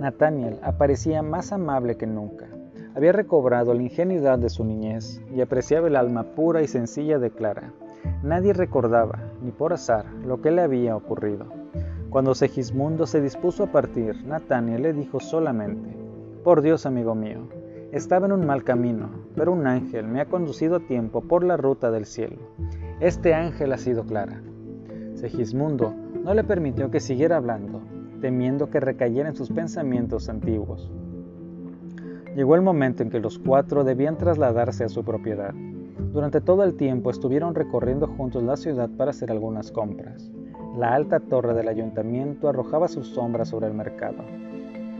A: Nathaniel aparecía más amable que nunca, había recobrado la ingenuidad de su niñez y apreciaba el alma pura y sencilla de Clara. Nadie recordaba, ni por azar, lo que le había ocurrido. Cuando Segismundo se dispuso a partir, Natania le dijo solamente, Por Dios, amigo mío, estaba en un mal camino, pero un ángel me ha conducido a tiempo por la ruta del cielo. Este ángel ha sido Clara. Segismundo no le permitió que siguiera hablando, temiendo que recayera en sus pensamientos antiguos. Llegó el momento en que los cuatro debían trasladarse a su propiedad. Durante todo el tiempo estuvieron recorriendo juntos la ciudad para hacer algunas compras. La alta torre del ayuntamiento arrojaba sus sombras sobre el mercado.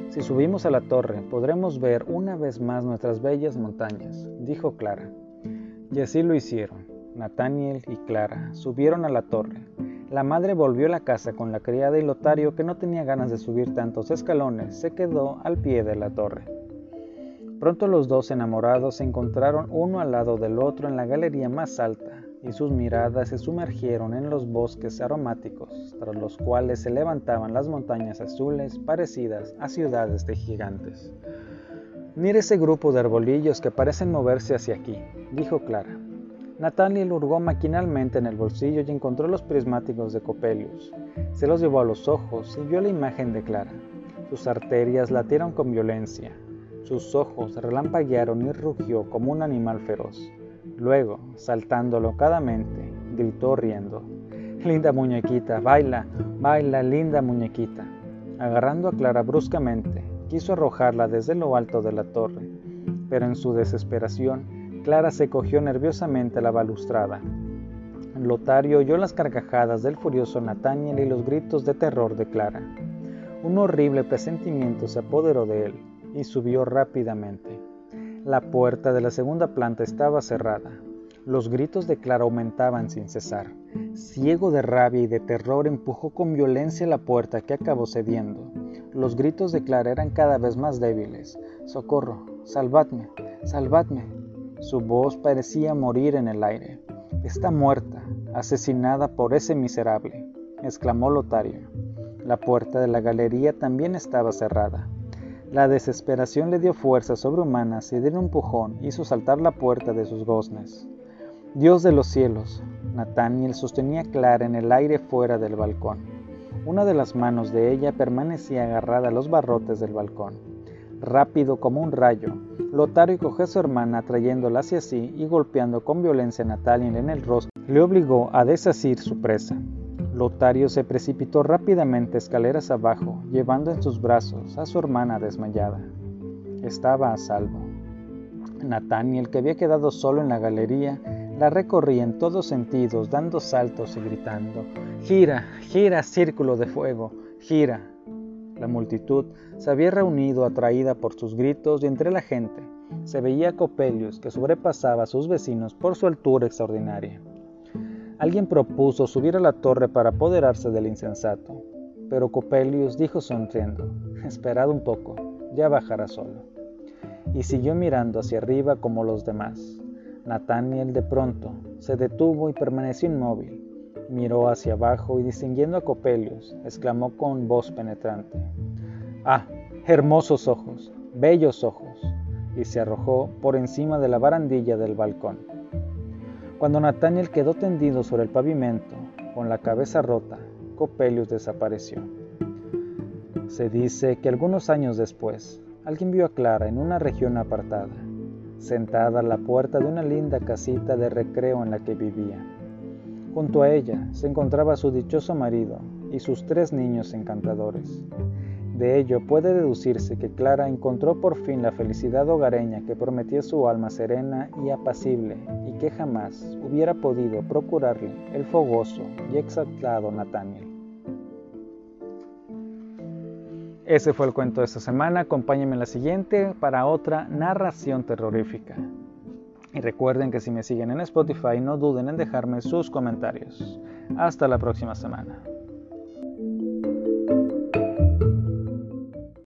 A: Si subimos a la torre, podremos ver una vez más nuestras bellas montañas, dijo Clara. Y así lo hicieron. Nathaniel y Clara subieron a la torre. La madre volvió a la casa con la criada y Lotario, que no tenía ganas de subir tantos escalones, se quedó al pie de la torre. Pronto los dos enamorados se encontraron uno al lado del otro en la galería más alta y sus miradas se sumergieron en los bosques aromáticos, tras los cuales se levantaban las montañas azules parecidas a ciudades de gigantes. Mire ese grupo de arbolillos que parecen moverse hacia aquí, dijo Clara. Nathaniel hurgó maquinalmente en el bolsillo y encontró los prismáticos de Copelius. Se los llevó a los ojos y vio la imagen de Clara. Sus arterias latieron con violencia, sus ojos relampaguearon y rugió como un animal feroz. Luego, saltando locadamente, gritó riendo. Linda muñequita, baila, baila, linda muñequita. Agarrando a Clara bruscamente, quiso arrojarla desde lo alto de la torre, pero en su desesperación, Clara se cogió nerviosamente a la balustrada. Lotario oyó las carcajadas del furioso Nathaniel y los gritos de terror de Clara. Un horrible presentimiento se apoderó de él y subió rápidamente. La puerta de la segunda planta estaba cerrada. Los gritos de Clara aumentaban sin cesar. Ciego de rabia y de terror empujó con violencia la puerta que acabó cediendo. Los gritos de Clara eran cada vez más débiles. Socorro, salvadme, salvadme. Su voz parecía morir en el aire. Está muerta, asesinada por ese miserable, exclamó Lotario. La puerta de la galería también estaba cerrada. La desesperación le dio fuerzas sobrehumanas y de un empujón hizo saltar la puerta de sus goznes. Dios de los cielos, Nathaniel sostenía Clara en el aire fuera del balcón. Una de las manos de ella permanecía agarrada a los barrotes del balcón. Rápido como un rayo, Lotario cogió a su hermana trayéndola hacia sí y golpeando con violencia a Nathaniel en el rostro, le obligó a desasir su presa. Lotario se precipitó rápidamente escaleras abajo, llevando en sus brazos a su hermana desmayada. Estaba a salvo. Nathaniel, que había quedado solo en la galería, la recorría en todos sentidos, dando saltos y gritando, Gira, gira, círculo de fuego, gira. La multitud se había reunido atraída por sus gritos y entre la gente se veía a Copelius que sobrepasaba a sus vecinos por su altura extraordinaria. Alguien propuso subir a la torre para apoderarse del insensato, pero Copelius dijo sonriendo, Esperad un poco, ya bajará solo. Y siguió mirando hacia arriba como los demás. Nathaniel de pronto se detuvo y permaneció inmóvil. Miró hacia abajo y distinguiendo a Copelius, exclamó con voz penetrante, Ah, hermosos ojos, bellos ojos, y se arrojó por encima de la barandilla del balcón. Cuando Nathaniel quedó tendido sobre el pavimento, con la cabeza rota, Copelius desapareció. Se dice que algunos años después, alguien vio a Clara en una región apartada, sentada a la puerta de una linda casita de recreo en la que vivía. Junto a ella se encontraba su dichoso marido y sus tres niños encantadores. De ello puede deducirse que Clara encontró por fin la felicidad hogareña que prometía su alma serena y apacible y que jamás hubiera podido procurarle el fogoso y exaltado Nathaniel. Ese fue el cuento de esta semana. Acompáñenme en la siguiente para otra narración terrorífica. Y recuerden que si me siguen en Spotify no duden en dejarme sus comentarios. Hasta la próxima semana.